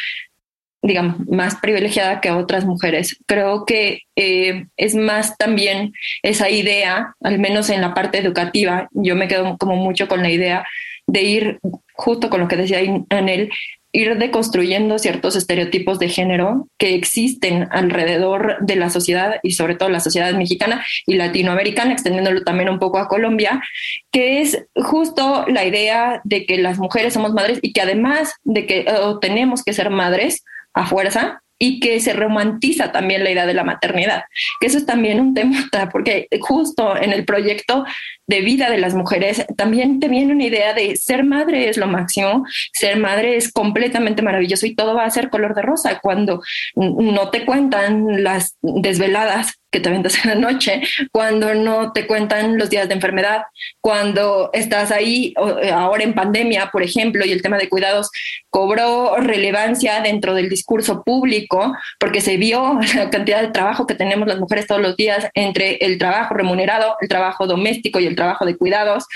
digamos, más privilegiada que otras mujeres. Creo que eh, es más también esa idea, al menos en la parte educativa, yo me quedo como mucho con la idea de ir justo con lo que decía Anel, ir deconstruyendo ciertos estereotipos de género que existen alrededor de la sociedad y sobre todo la sociedad mexicana y latinoamericana, extendiéndolo también un poco a Colombia, que es justo la idea de que las mujeres somos madres y que además de que tenemos que ser madres a fuerza, y que se romantiza también la idea de la maternidad, que eso es también un tema, porque justo en el proyecto de vida de las mujeres también te viene una idea de ser madre es lo máximo, ser madre es completamente maravilloso y todo va a ser color de rosa cuando no te cuentan las desveladas que te aventas en la noche, cuando no te cuentan los días de enfermedad, cuando estás ahí eh, ahora en pandemia, por ejemplo, y el tema de cuidados cobró relevancia dentro del discurso público porque se vio la cantidad de trabajo que tenemos las mujeres todos los días entre el trabajo remunerado, el trabajo doméstico y el trabajo de cuidados.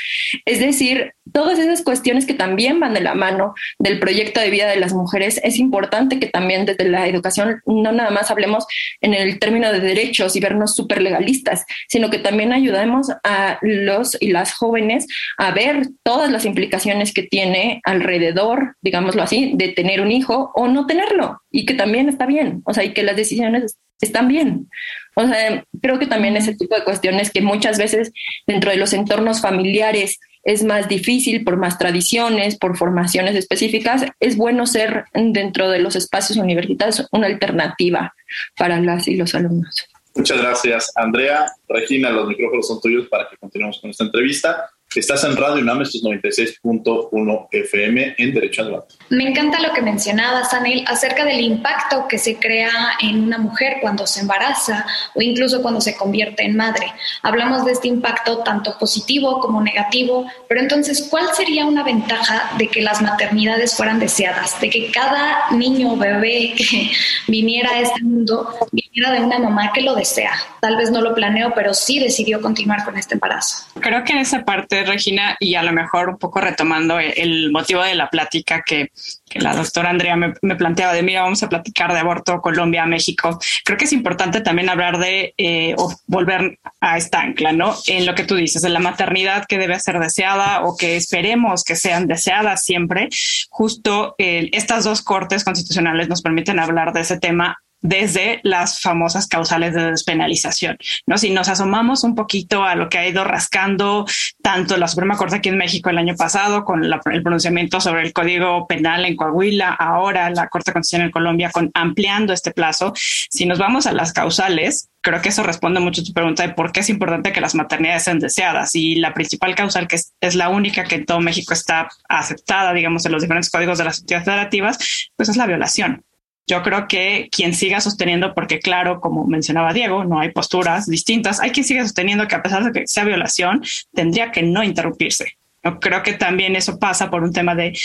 Es decir, todas esas cuestiones que también van de la mano del proyecto de vida de las mujeres, es importante que también desde la educación no nada más hablemos en el término de derechos y vernos súper legalistas, sino que también ayudemos a los y las jóvenes a ver todas las implicaciones que tiene alrededor, digámoslo así, de tener un hijo o no tenerlo y que también está bien, o sea, y que las decisiones están bien. O sea, creo que también ese tipo de cuestiones que muchas veces dentro de los entornos familiares es más difícil por más tradiciones, por formaciones específicas, es bueno ser dentro de los espacios universitarios una alternativa para las y los alumnos. Muchas gracias, Andrea. Regina, los micrófonos son tuyos para que continuemos con esta entrevista. Estás en Radio UNAM, estos 96.1 FM en Derecho al Debate. Me encanta lo que mencionabas, Anel, acerca del impacto que se crea en una mujer cuando se embaraza o incluso cuando se convierte en madre. Hablamos de este impacto tanto positivo como negativo, pero entonces, ¿cuál sería una ventaja de que las maternidades fueran deseadas? De que cada niño o bebé que viniera a este mundo viniera de una mamá que lo desea. Tal vez no lo planeó, pero sí decidió continuar con este embarazo. Creo que en esa parte Regina, y a lo mejor un poco retomando el motivo de la plática que, la doctora Andrea me, planteaba de, mira, vamos a platicar de aborto Colombia, México. Creo que es importante también hablar de, eh, o volver a esta ancla, ¿no? En lo que tú dices, de la maternidad que debe ser deseada o que esperemos que sean deseadas siempre. Justo eh, estas dos cortes constitucionales nos permiten hablar de ese tema desde las famosas causales de despenalización. ¿no? Si nos asomamos un poquito a lo que ha ido rascando tanto la Suprema Corte aquí en México el año pasado con el pronunciamiento sobre el Código Penal en Coahuila, ahora la Corte Constitucional en Colombia con ampliando este plazo, si nos vamos a las causales, creo que eso responde mucho a tu pregunta de por qué es importante que las maternidades sean deseadas. Y la principal causal, que es, la única que en todo México está aceptada, digamos, en los diferentes códigos de las entidades federativas, pues es la violación yo creo que quien siga sosteniendo, porque claro, como mencionaba Diego, no hay posturas distintas, hay quien siga sosteniendo que a pesar de que sea violación, tendría que no interrumpirse. Yo creo que también eso pasa por un tema de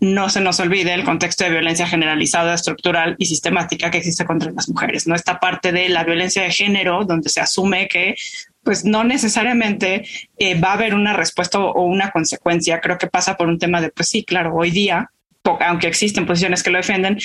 no se nos olvide el contexto de violencia generalizada, estructural y sistemática que existe contra las mujeres. No esta parte de la violencia de género, donde se asume que pues no necesariamente eh, va a haber una respuesta o una consecuencia. Creo que pasa por un tema de, pues sí, claro, hoy día aunque existen posiciones que lo defienden,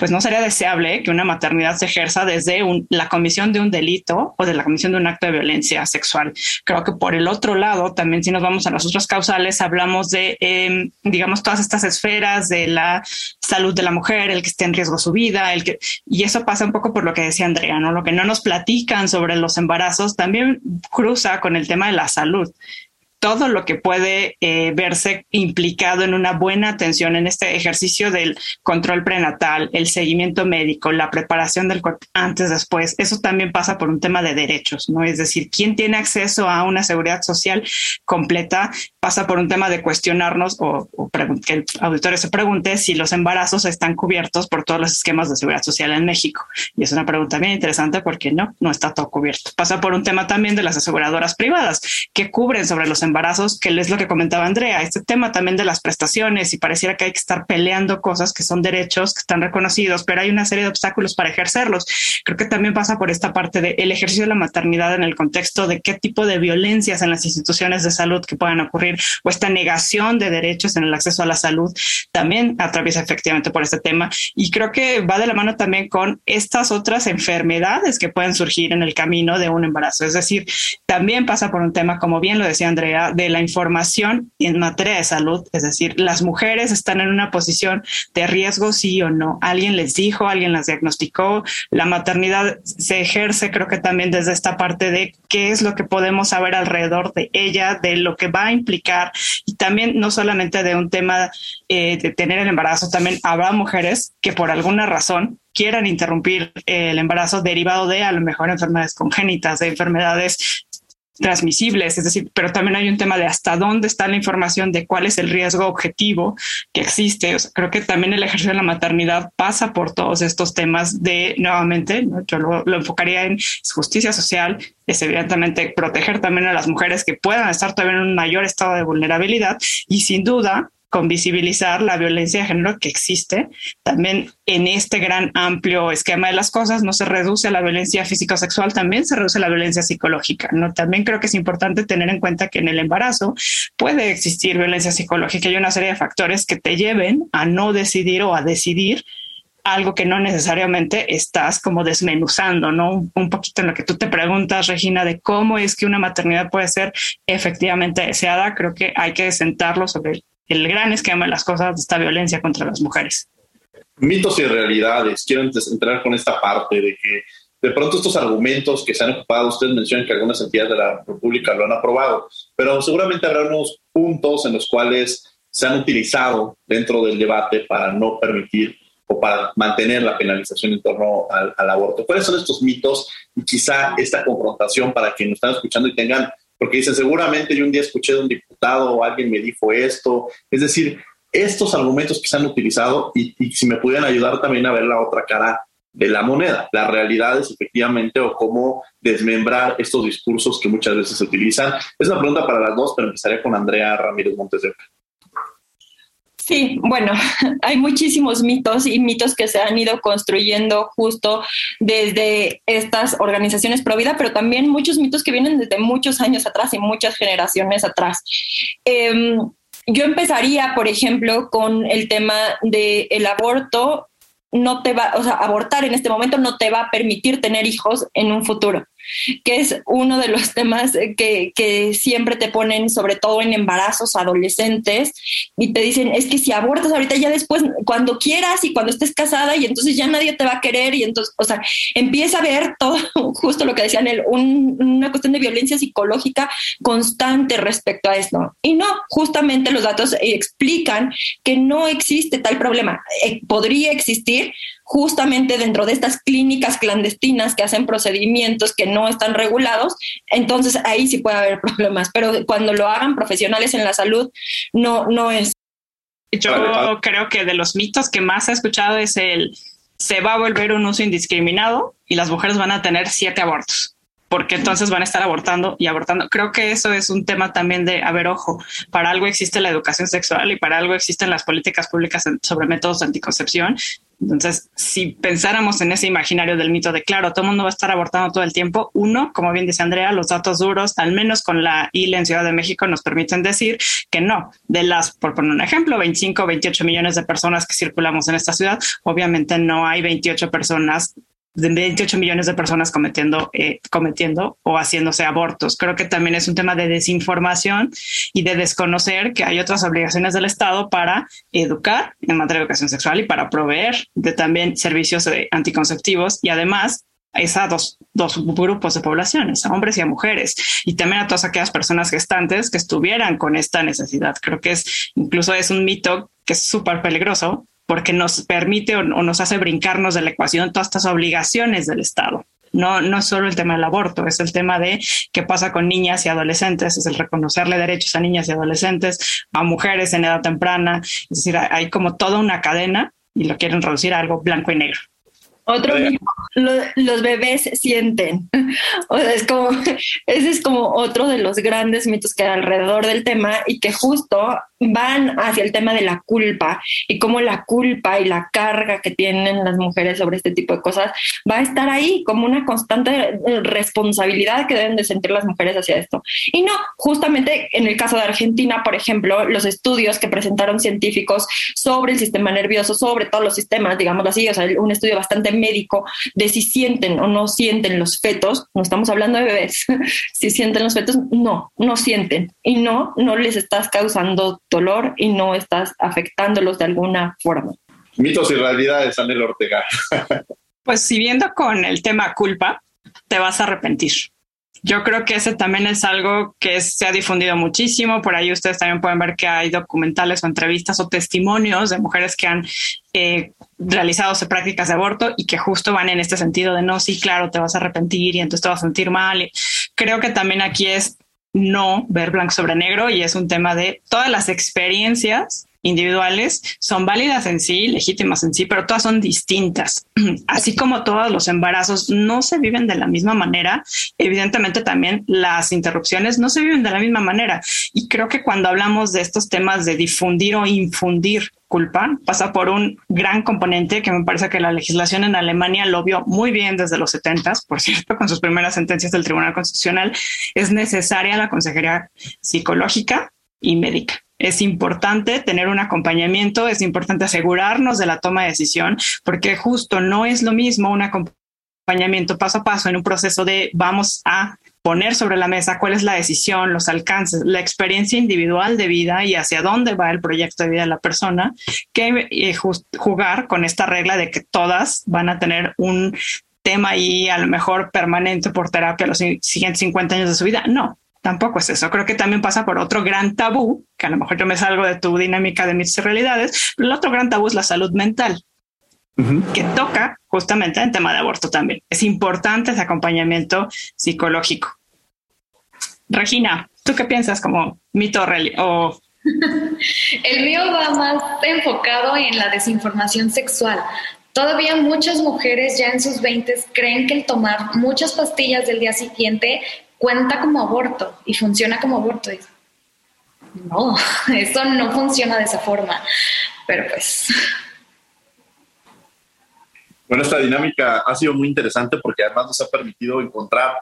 pues no sería deseable que una maternidad se ejerza desde la comisión de un delito o de la comisión de un acto de violencia sexual. Creo que por el otro lado, también si nos vamos a las otras causales, hablamos de, em, digamos, todas estas esferas de la salud de la mujer, el que esté en riesgo su vida, el que, y eso pasa un poco por lo que decía Andrea, ¿no? Lo que no nos platican sobre los embarazos también cruza con el tema de la salud todo lo que puede eh, verse implicado en una buena atención en este ejercicio del control prenatal, el seguimiento médico, la preparación del cuerpo antes, después, eso también pasa por un tema de derechos, ¿no? Es decir, ¿quién tiene acceso a una seguridad social completa? Pasa por un tema de cuestionarnos o, que el auditorio se pregunte si los embarazos están cubiertos por todos los esquemas de seguridad social en México. Y es una pregunta bien interesante porque no, no está todo cubierto. Pasa por un tema también de las aseguradoras privadas que cubren sobre los embarazos embarazos, que es lo que comentaba Andrea, este tema también de las prestaciones y pareciera que hay que estar peleando cosas que son derechos, que están reconocidos, pero hay una serie de obstáculos para ejercerlos. Creo que también pasa por esta parte del ejercicio de la maternidad en el contexto de qué tipo de violencias en las instituciones de salud que puedan ocurrir o esta negación de derechos en el acceso a la salud también atraviesa efectivamente por este tema. Y creo que va de la mano también con estas otras enfermedades que pueden surgir en el camino de un embarazo. Es decir, también pasa por un tema, como bien lo decía Andrea, de la información en materia de salud, es decir, las mujeres están en una posición de riesgo, sí o no. Alguien les dijo, alguien las diagnosticó, la maternidad se ejerce, creo que también desde esta parte de qué es lo que podemos saber alrededor de ella, de lo que va a implicar. Y también no solamente de un tema eh, de tener el embarazo, también habrá mujeres que por alguna razón quieran interrumpir el embarazo derivado de a lo mejor enfermedades congénitas, de enfermedades transmisibles, es decir, pero también hay un tema de hasta dónde está la información de cuál es el riesgo objetivo que existe. creo que también el ejercicio de la maternidad pasa por todos estos temas de, nuevamente, yo lo, lo, enfocaría en justicia social, es evidentemente proteger también a las mujeres que puedan estar todavía en un mayor estado de vulnerabilidad y sin duda con visibilizar la violencia de género que existe. También en este gran amplio esquema de las cosas no se reduce a la violencia físico-sexual, también se reduce a la violencia psicológica. ¿no? También creo que es importante tener en cuenta que en el embarazo puede existir violencia psicológica y una serie de factores que te lleven a no decidir o a decidir algo que no necesariamente estás como desmenuzando, ¿no? Un, poquito en lo que tú te preguntas, Regina, de cómo es que una maternidad puede ser efectivamente deseada. Creo que hay que sentarlo sobre el gran esquema de las cosas de esta violencia contra las mujeres. Mitos y realidades. Quiero entrar con esta parte de que de pronto estos argumentos que se han ocupado, ustedes mencionan que algunas entidades de la República lo han aprobado, pero seguramente habrá unos puntos en los cuales se han utilizado dentro del debate para no permitir o para mantener la penalización en torno al, al aborto. ¿Cuáles son estos mitos y quizá esta confrontación para quienes nos están escuchando y tengan porque dicen, seguramente yo un día escuché de un diputado o alguien me dijo esto. Es decir, estos argumentos que se han utilizado y, si me pudieran ayudar también a ver la otra cara de la moneda, las realidades efectivamente o cómo desmembrar estos discursos que muchas veces se utilizan. Es una pregunta para las dos, pero empezaré con Andrea Ramírez Montes de Oca. Sí, bueno, hay muchísimos mitos y mitos que se han ido construyendo justo desde estas organizaciones pro vida, pero también muchos mitos que vienen desde muchos años atrás y muchas generaciones atrás. Em, yo empezaría, por ejemplo, con el tema del aborto. No te va, o sea, abortar en este momento no te va a permitir tener hijos en un futuro que es uno de los temas que, que, siempre te ponen, sobre todo en embarazos adolescentes, y te dicen, es que si abortas ahorita ya después, cuando quieras y cuando estés casada, y entonces ya nadie te va a querer, y entonces, o sea, empieza a ver todo, justo lo que decían él, una cuestión de violencia psicológica constante respecto a esto. Y no, justamente los datos explican que no existe tal problema. Eh, podría existir, justamente dentro de estas clínicas clandestinas que hacen procedimientos que no están regulados, entonces ahí sí puede haber problemas, pero cuando lo hagan profesionales en la salud, no, no es. Yo creo que de los mitos que más he escuchado es el se va a volver un uso indiscriminado y las mujeres van a tener siete abortos porque entonces van a estar abortando y abortando. Creo que eso es un tema también de, a ver, ojo, para algo existe la educación sexual y para algo existen las políticas públicas sobre métodos de anticoncepción entonces, si pensáramos en ese imaginario del mito de, claro, todo el mundo va a estar abortando todo el tiempo, uno, como bien dice Andrea, los datos duros, al menos con la ILE en Ciudad de México, nos permiten decir que no. De las, por poner un ejemplo, 25 o 28 millones de personas que circulamos en esta ciudad, obviamente no hay 28 personas de 28 millones de personas cometiendo, eh, cometiendo o haciéndose abortos. Creo que también es un tema de desinformación y de desconocer que hay otras obligaciones del Estado para educar en materia de educación sexual y para proveer de también servicios anticonceptivos y además a dos, dos grupos de poblaciones, a hombres y a mujeres, y también a todas aquellas personas gestantes que estuvieran con esta necesidad. Creo que es incluso es un mito que es súper peligroso porque nos permite o, nos hace brincarnos de la ecuación todas estas obligaciones del Estado. No, no es solo el tema del aborto, es el tema de qué pasa con niñas y adolescentes, es el reconocerle derechos a niñas y adolescentes, a mujeres en edad temprana. Es decir, hay como toda una cadena y lo quieren reducir a algo blanco y negro. Otro los bebés sienten. O sea, es como, ese es como otro de los grandes mitos que hay alrededor del tema y que justo van hacia el tema de la culpa y cómo la culpa y la carga que tienen las mujeres sobre este tipo de cosas va a estar ahí como una constante responsabilidad que deben de sentir las mujeres hacia esto. Y no, justamente en el caso de Argentina, por ejemplo, los estudios que presentaron científicos sobre el sistema nervioso, sobre todos los sistemas, digamos así, o sea, un estudio bastante médico de si sienten o no sienten los fetos, no estamos hablando de bebés, si sienten los fetos, no, no sienten y no, no les estás causando dolor y no estás afectándolos de alguna forma. Mitos y realidades, Anel Ortega. pues siguiendo con el tema culpa, te vas a arrepentir. Yo creo que ese también es algo que se ha difundido muchísimo. Por ahí ustedes también pueden ver que hay documentales o entrevistas o testimonios de mujeres que han eh, realizado prácticas de aborto y que justo van en este sentido de no, sí, claro, te vas a arrepentir y entonces te vas a sentir mal. creo que también aquí es no ver blanco sobre negro y es un tema de todas las experiencias individuales son válidas en sí, legítimas en sí, pero todas son distintas. Así como todos los embarazos no se viven de la misma manera, evidentemente también las interrupciones no se viven de la misma manera. Y creo que cuando hablamos de estos temas de difundir o infundir culpa, pasa por un gran componente que me parece que la legislación en Alemania lo vio muy bien desde los 70, por cierto, con sus primeras sentencias del Tribunal Constitucional, es necesaria la consejería psicológica y médica. Es importante tener un acompañamiento, es importante asegurarnos de la toma de decisión, porque justo no es lo mismo un acompañamiento paso a paso en un proceso de vamos a poner sobre la mesa cuál es la decisión, los alcances, la experiencia individual de vida y hacia dónde va el proyecto de vida de la persona, que eh, jugar con esta regla de que todas van a tener un tema ahí a lo mejor permanente por terapia los siguientes 50 años de su vida. No, tampoco es eso. Creo que también pasa por otro gran tabú, que a lo mejor yo me salgo de tu dinámica de mis realidades, pero el otro gran tabú es la salud mental, que toca justamente en tema de aborto también. Es importante ese acompañamiento psicológico. Regina, ¿tú qué piensas como mito o El mío va más enfocado en la desinformación sexual. Todavía muchas mujeres ya en sus 20 creen que el tomar muchas pastillas del día siguiente cuenta como aborto y funciona como aborto. No, eso no funciona de esa forma. Pero pues. Bueno, esta dinámica ha sido muy interesante porque además nos ha permitido encontrar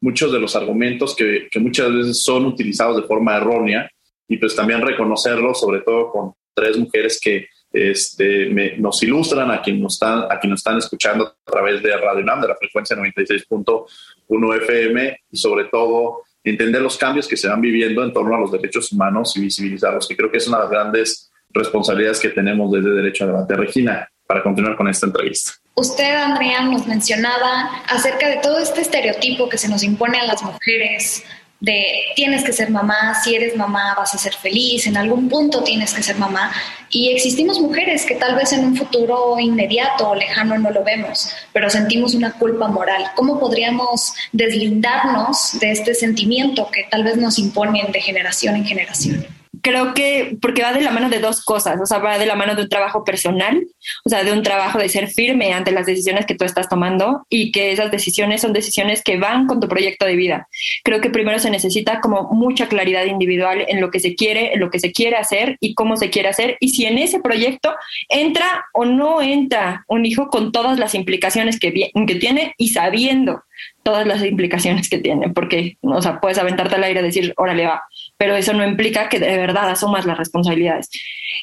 muchos de los argumentos que, que muchas veces son utilizados de forma errónea y pues también reconocerlos, sobre todo con tres mujeres que este, nos ilustran a quienes nos, están, a quien nos están escuchando a través de Radio UNAM, de la frecuencia 96.1 FM, y sobre todo entender los cambios que se van viviendo en torno a los derechos humanos y visibilizarlos, que creo que es una de las grandes responsabilidades que tenemos desde Derecho a Debate. Regina, para continuar con esta entrevista. Usted, Andrea, nos mencionaba acerca de todo este estereotipo que se nos impone a las mujeres de tienes que ser mamá, si eres mamá vas a ser feliz, en algún punto tienes que ser mamá. Y existimos mujeres que tal vez en un futuro inmediato o lejano no lo vemos, pero sentimos una culpa moral. ¿Cómo podríamos deslindarnos de este sentimiento que tal vez nos imponen de generación en generación? Creo que porque va de la mano de dos cosas, o sea, va de la mano de un trabajo personal, o sea, de un trabajo de ser firme ante las decisiones que tú estás tomando y que esas decisiones son decisiones que van con tu proyecto de vida. Creo que primero se necesita como mucha claridad individual en lo que se quiere, en lo que se quiere hacer y cómo se quiere hacer y si en ese proyecto entra o no entra un hijo con todas las implicaciones que, tiene y sabiendo todas las implicaciones que tiene, porque, o sea, puedes aventarte al aire y decir, órale, va, pero eso no implica que de verdad asumas las responsabilidades.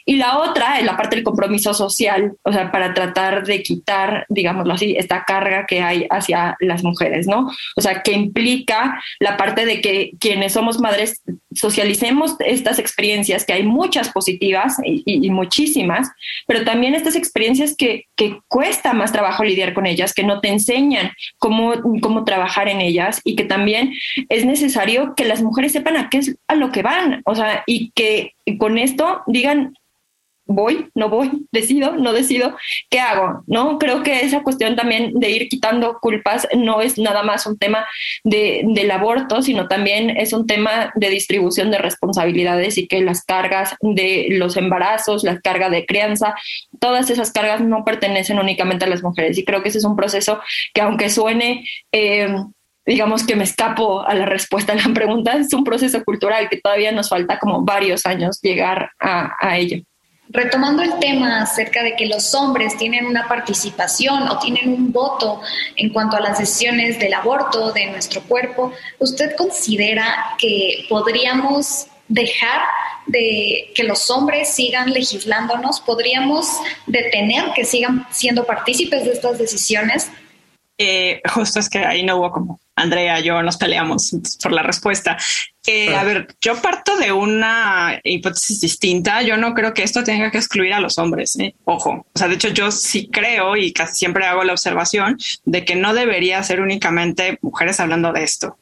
Y la otra es la parte del compromiso social, o sea, para tratar de quitar, digámoslo así, esta carga que hay hacia las mujeres, ¿no? O sea, que implica la parte de que quienes somos madres socialicemos estas experiencias, que hay muchas positivas y, muchísimas, pero también estas experiencias que, que, cuesta más trabajo lidiar con ellas, que no te enseñan cómo, cómo trabajar en ellas y que también es necesario que las mujeres sepan a qué es a lo que van, o sea, y que con esto digan, voy, no voy, decido, no decido, ¿qué hago? ¿No? Creo que esa cuestión también de ir quitando culpas no es nada más un tema de, del aborto, sino también es un tema de distribución de responsabilidades y que las cargas de los embarazos, las cargas de crianza, todas esas cargas no pertenecen únicamente a las mujeres. Y creo que ese es un proceso que aunque suene... Eh, digamos que me escapo a la respuesta a la pregunta, es un proceso cultural que todavía nos falta como varios años llegar a, a ello. Retomando el tema acerca de que los hombres tienen una participación o tienen un voto en cuanto a las decisiones del aborto de nuestro cuerpo, ¿usted considera que podríamos dejar de que los hombres sigan legislándonos? ¿Podríamos detener que sigan siendo partícipes de estas decisiones? Eh, justo es que ahí no hubo como Andrea, yo nos peleamos por la respuesta. Eh, a ver, yo parto de una hipótesis distinta. Yo no creo que esto tenga que excluir a los hombres. ¿eh? Ojo, o sea, de hecho yo sí creo y casi siempre hago la observación de que no debería ser únicamente mujeres hablando de esto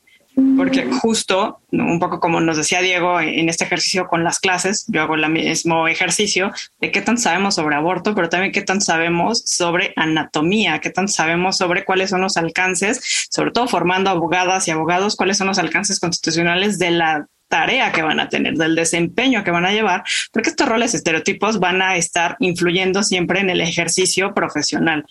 porque justo, un poco como nos decía Diego en este ejercicio con las clases, yo hago el mismo ejercicio de qué tan sabemos sobre aborto, pero también qué tan sabemos sobre anatomía, qué tan sabemos sobre cuáles son los alcances, sobre todo formando abogadas y abogados, cuáles son los alcances constitucionales de la tarea que van a tener, del desempeño que van a llevar, porque estos roles estereotipos van a estar influyendo siempre en el ejercicio profesional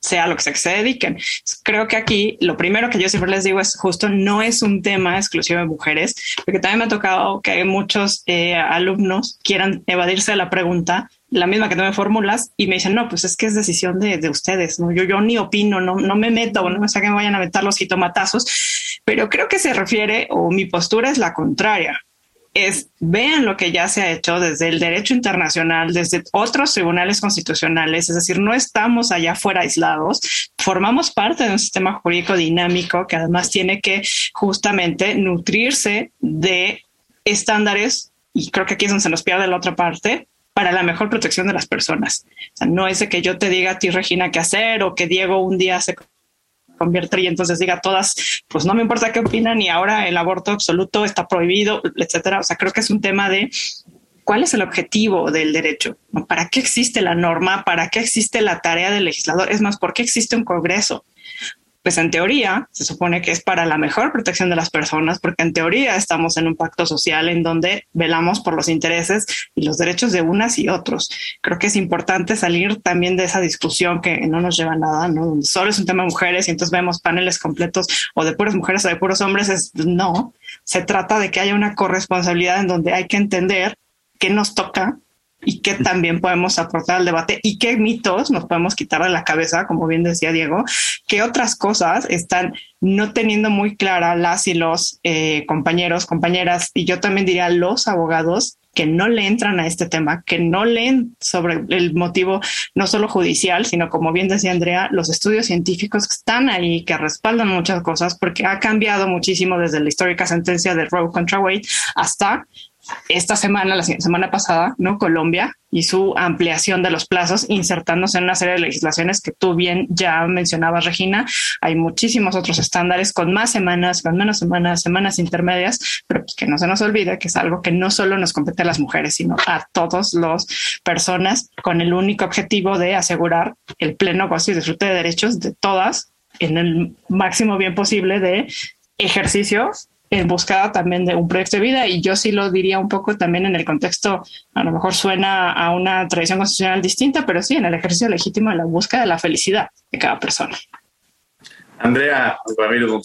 sea lo que sea se dediquen. Creo que aquí lo primero que yo siempre les digo es justo no es un tema exclusivo de mujeres, porque también me ha tocado que muchos eh, alumnos quieran evadirse de la pregunta, la misma que tú me formulas, y me dicen, no, pues es que es decisión de, de ustedes, ¿no? Yo, yo ni opino, no, no me meto, no sé que me vayan a meter los jitomatazos, pero creo que se refiere, o mi postura es la contraria es vean lo que ya se ha hecho desde el derecho internacional, desde otros tribunales constitucionales, es decir, no estamos allá fuera aislados, formamos parte de un sistema jurídico dinámico que además tiene que justamente nutrirse de estándares, y creo que aquí es donde se nos pierde la otra parte, para la mejor protección de las personas. O sea, no es de que yo te diga a ti, Regina, qué hacer o que Diego un día se convierte y entonces diga todas, pues no me importa qué opinan y ahora el aborto absoluto está prohibido, etcétera. O sea, creo que es un tema de cuál es el objetivo del derecho, ¿Para qué existe la norma? ¿Para qué existe la tarea del legislador? Es más, ¿por qué existe un Congreso? Pues en teoría se supone que es para la mejor protección de las personas, porque en teoría estamos en un pacto social en donde velamos por los intereses y los derechos de unas y otros. Creo que es importante salir también de esa discusión que no nos lleva a nada, ¿no? Donde solo es un tema de mujeres y entonces vemos paneles completos o de puras mujeres o de puros hombres. Es, no, se trata de que haya una corresponsabilidad en donde hay que entender qué nos toca y qué también podemos aportar al debate y qué mitos nos podemos quitar de la cabeza, como bien decía Diego, qué otras cosas están no teniendo muy clara las y los eh, compañeros, compañeras, y yo también diría los abogados que no le entran a este tema, que no leen sobre el motivo no solo judicial, sino como bien decía Andrea, los estudios científicos que están ahí, que respaldan muchas cosas, porque ha cambiado muchísimo desde la histórica sentencia de Roe contra Wade hasta esta semana, la semana pasada, ¿no? Colombia y su ampliación de los plazos, insertándose en una serie de legislaciones que tú bien ya mencionabas, Regina. Hay muchísimos otros estándares con más semanas, con menos semanas, semanas intermedias, pero pues que no se nos olvide que es algo que no solo nos compete a las mujeres, sino a todas las personas con el único objetivo de asegurar el pleno gozo y disfrute de derechos de todas en el máximo bien posible de ejercicio en buscada también de un proyecto de vida y yo sí lo diría un poco también en el contexto, a lo mejor suena a una tradición constitucional distinta, pero sí en el ejercicio legítimo de la búsqueda de la felicidad de cada persona. Andrea Ramiro.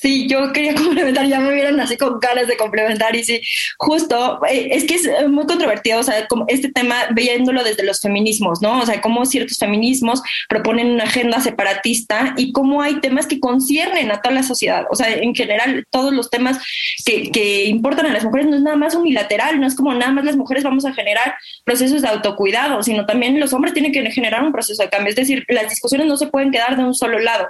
Sí, yo quería complementar, ya me vieron así con ganas de complementar y sí, justo, eh, es que es eh, muy controvertido, o sea, como este tema, viéndolo desde los feminismos, ¿no? O sea, cómo ciertos feminismos proponen una agenda separatista y cómo hay temas que conciernen a toda la sociedad, o sea, en general, todos los temas que, que importan a las mujeres no es nada más unilateral, no es como nada más las mujeres vamos a generar procesos de autocuidado, sino también los hombres tienen que generar un proceso de cambio, es decir, las discusiones no se pueden quedar de un solo lado.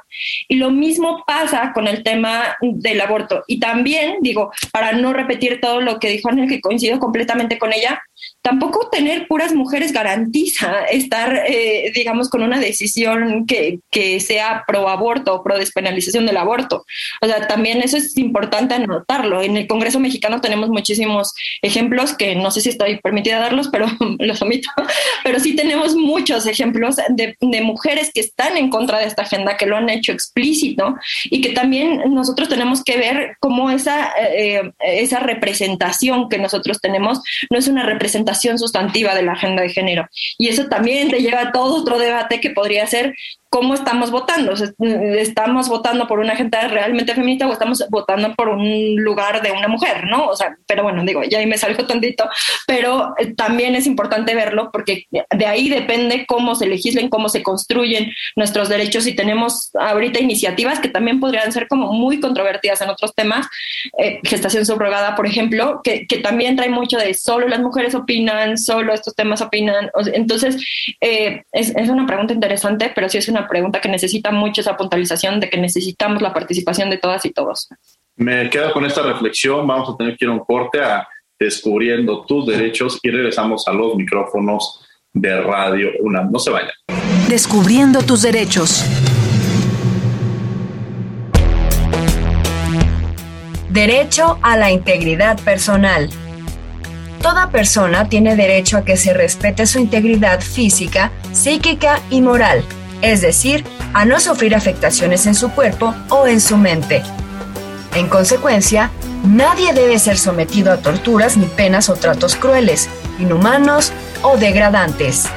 Y lo mismo pasa con el tema del aborto. Y también, digo, para no repetir todo lo que dijo Anel, que coincido completamente con ella, tampoco tener puras mujeres garantiza estar, eh, digamos, con una decisión que, que sea pro aborto o pro despenalización del aborto. O sea, también eso es importante anotarlo. En el Congreso mexicano tenemos muchísimos ejemplos que no sé si estoy permitida darlos, pero los omito. Pero sí tenemos muchos ejemplos de, de mujeres que están en contra de esta agenda, que lo han hecho explícito y que también nosotros tenemos que ver cómo esa, eh, esa representación que nosotros tenemos no es una representación sustantiva de la agenda de género. Y eso también te lleva a todo otro debate que podría ser cómo estamos votando. ¿Estamos votando por una agenda realmente feminista o estamos votando por un lugar de una mujer, no? O sea, pero bueno, digo, ya ahí me salgo tantito, pero eh, también es importante verlo porque de ahí depende cómo se legislen, cómo se construyen nuestros derechos y tenemos ahorita iniciativas que también podrían ser como muy controvertidas en otros temas, eh, gestación subrogada, por ejemplo, que, que, también trae mucho de solo las mujeres opinan, solo estos temas opinan. Entonces, eh, es, es una pregunta interesante, pero sí es una pregunta que necesita mucho esa puntualización de que necesitamos la participación de todas y todos. Me quedo con esta reflexión. Vamos a tener que ir a un corte a Descubriendo tus derechos y regresamos a los micrófonos de Radio UNAM. No se vayan. Descubriendo tus derechos. Derecho a la integridad personal. Toda persona tiene derecho a que se respete su integridad física, psíquica y moral es decir, a no sufrir afectaciones en su cuerpo o en su mente. En consecuencia, nadie debe ser sometido a torturas ni penas o tratos crueles, inhumanos o degradantes.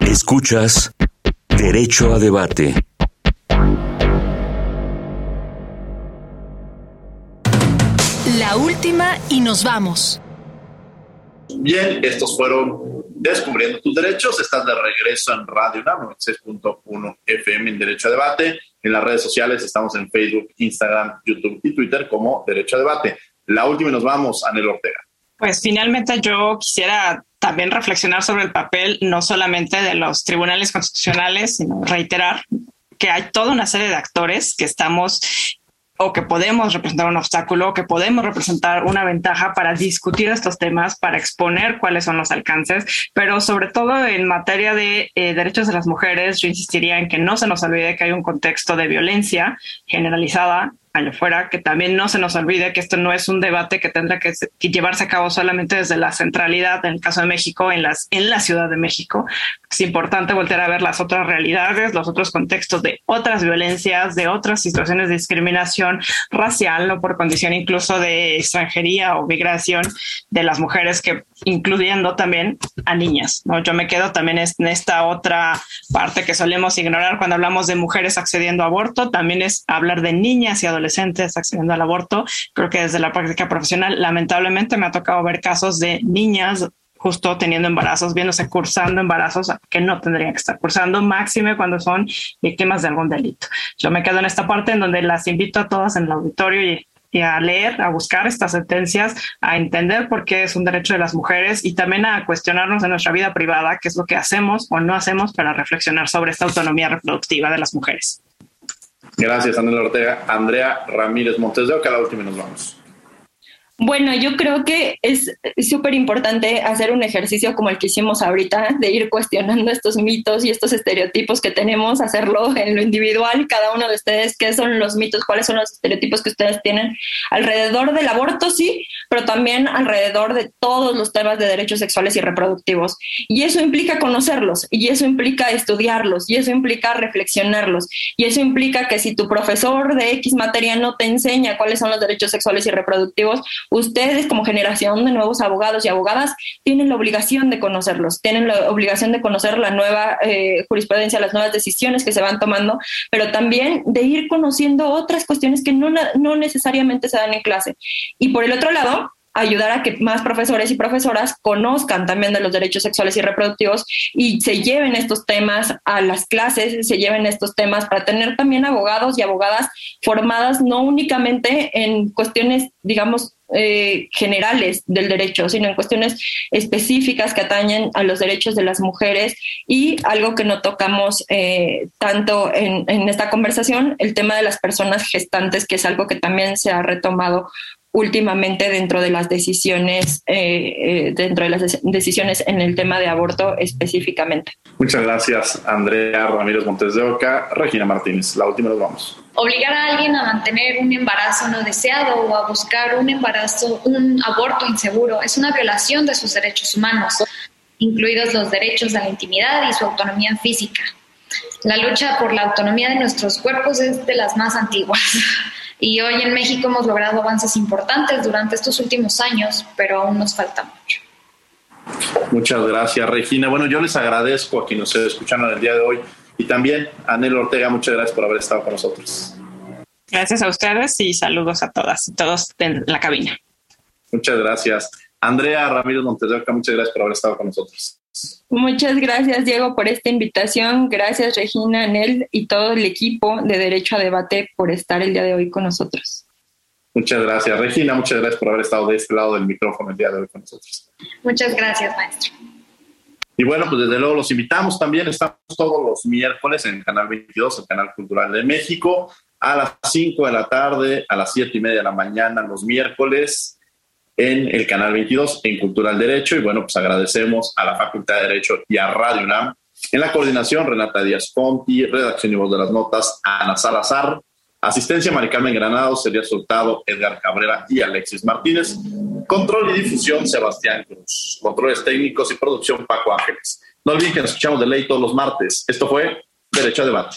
Escuchas Derecho a Debate. La última y nos vamos. Bien, estos fueron Descubriendo tus derechos. Estás de regreso en Radio UNAM 96.1 FM en Derecho a Debate. En las redes sociales estamos en Facebook, Instagram, YouTube y Twitter como Derecho a Debate. La última y nos vamos, Anel Ortega. Pues finalmente yo quisiera también reflexionar sobre el papel no solamente de los tribunales constitucionales, sino reiterar que hay toda una serie de actores que estamos o que podemos representar un obstáculo, que podemos representar una ventaja para discutir estos temas, para exponer cuáles son los alcances, pero sobre todo en materia de eh, derechos de las mujeres, yo insistiría en que no se nos olvide que hay un contexto de violencia generalizada allá afuera, que también no se nos olvide que esto no es un debate que tendrá que, llevarse a cabo solamente desde la centralidad, en el caso de México, en, las, en la Ciudad de México. Es importante volver a ver las otras realidades, los otros contextos de otras violencias, de otras situaciones de discriminación racial o por condición incluso de extranjería o migración de las mujeres que incluyendo también a niñas. ¿no? Yo me quedo también en esta otra parte que solemos ignorar cuando hablamos de mujeres accediendo a aborto, también es hablar de niñas y adolescentes accediendo al aborto. Creo que desde la práctica profesional, lamentablemente, me ha tocado ver casos de niñas justo teniendo embarazos, viéndose cursando embarazos que no tendrían que estar cursando, máxime cuando son víctimas de algún delito. Yo me quedo en esta parte en donde las invito a todas en el auditorio y y a leer, a buscar estas sentencias, a entender por qué es un derecho de las mujeres y también a cuestionarnos en nuestra vida privada qué es lo que hacemos o no hacemos para reflexionar sobre esta autonomía reproductiva de las mujeres. Gracias, Andrea Ortega. Andrea Ramírez Montes de Oca, la última y nos vamos. Bueno, yo creo que es súper importante hacer un ejercicio como el que hicimos ahorita, de ir cuestionando estos mitos y estos estereotipos que tenemos, hacerlo en lo individual, cada uno de ustedes, qué son los mitos, cuáles son los estereotipos que ustedes tienen alrededor del aborto, sí, pero también alrededor de todos los temas de derechos sexuales y reproductivos. Y eso implica conocerlos, y eso implica estudiarlos, y eso implica reflexionarlos, y eso implica que si tu profesor de X materia no te enseña cuáles son los derechos sexuales y reproductivos, ustedes como generación de nuevos abogados y abogadas tienen la obligación de conocerlos, tienen la obligación de conocer la nueva eh, jurisprudencia, las nuevas decisiones que se van tomando, pero también de ir conociendo otras cuestiones que no, no necesariamente se dan en clase. Y por el otro lado, ayudar a que más profesores y profesoras conozcan también de los derechos sexuales y reproductivos y se lleven estos temas a las clases, se lleven estos temas para tener también abogados y abogadas formadas no únicamente en cuestiones, digamos, eh, generales del derecho, sino en cuestiones específicas que atañen a los derechos de las mujeres. Y algo que no tocamos eh, tanto en, en, esta conversación, el tema de las personas gestantes, que es algo que también se ha retomado últimamente dentro de las decisiones, eh, eh, dentro de las decisiones en el tema de aborto específicamente. Muchas gracias, Andrea Ramírez Montes de Oca. Regina Martínez, la última nos vamos. Obligar a alguien a mantener un embarazo no deseado o a buscar un embarazo, un aborto inseguro, es una violación de sus derechos humanos, incluidos los derechos de la intimidad y su autonomía física. La lucha por la autonomía de nuestros cuerpos es de las más antiguas. Y hoy en México hemos logrado avances importantes durante estos últimos años, pero aún nos falta mucho. Muchas gracias, Regina. Bueno, yo les agradezco a quienes nos escucharon el día de hoy y también a Anel Ortega, muchas gracias por haber estado con nosotros. Gracias a ustedes y saludos a todas y todos en la cabina. Muchas gracias. Andrea Ramírez Montes muchas gracias por haber estado con nosotros. Muchas gracias, Diego, por esta invitación. Gracias, Regina, Anel y todo el equipo de Derecho a Debate por estar el día de hoy con nosotros. Muchas gracias, Regina. Muchas gracias por haber estado de este lado del micrófono el día de hoy con nosotros. Muchas gracias, maestro. Y bueno, pues desde luego los invitamos también. Estamos todos los miércoles en el Canal 22, el Canal Cultural de México, a las 5 de la tarde, a las 7 y media de la mañana, los miércoles, en el Canal 22, en Cultural Derecho. Y bueno, pues agradecemos a la Facultad de Derecho y a Radio UNAM. En la coordinación, Renata Díaz Conti, redacción y voz de las notas, Ana Salazar, Asistencia Maricarmen Granados, Sería Soltado, Edgar Cabrera y Alexis Martínez. Control y difusión Sebastián Cruz. Controles técnicos y producción Paco Ángeles. No olviden que nos escuchamos de ley todos los martes. Esto fue Derecho a Debate.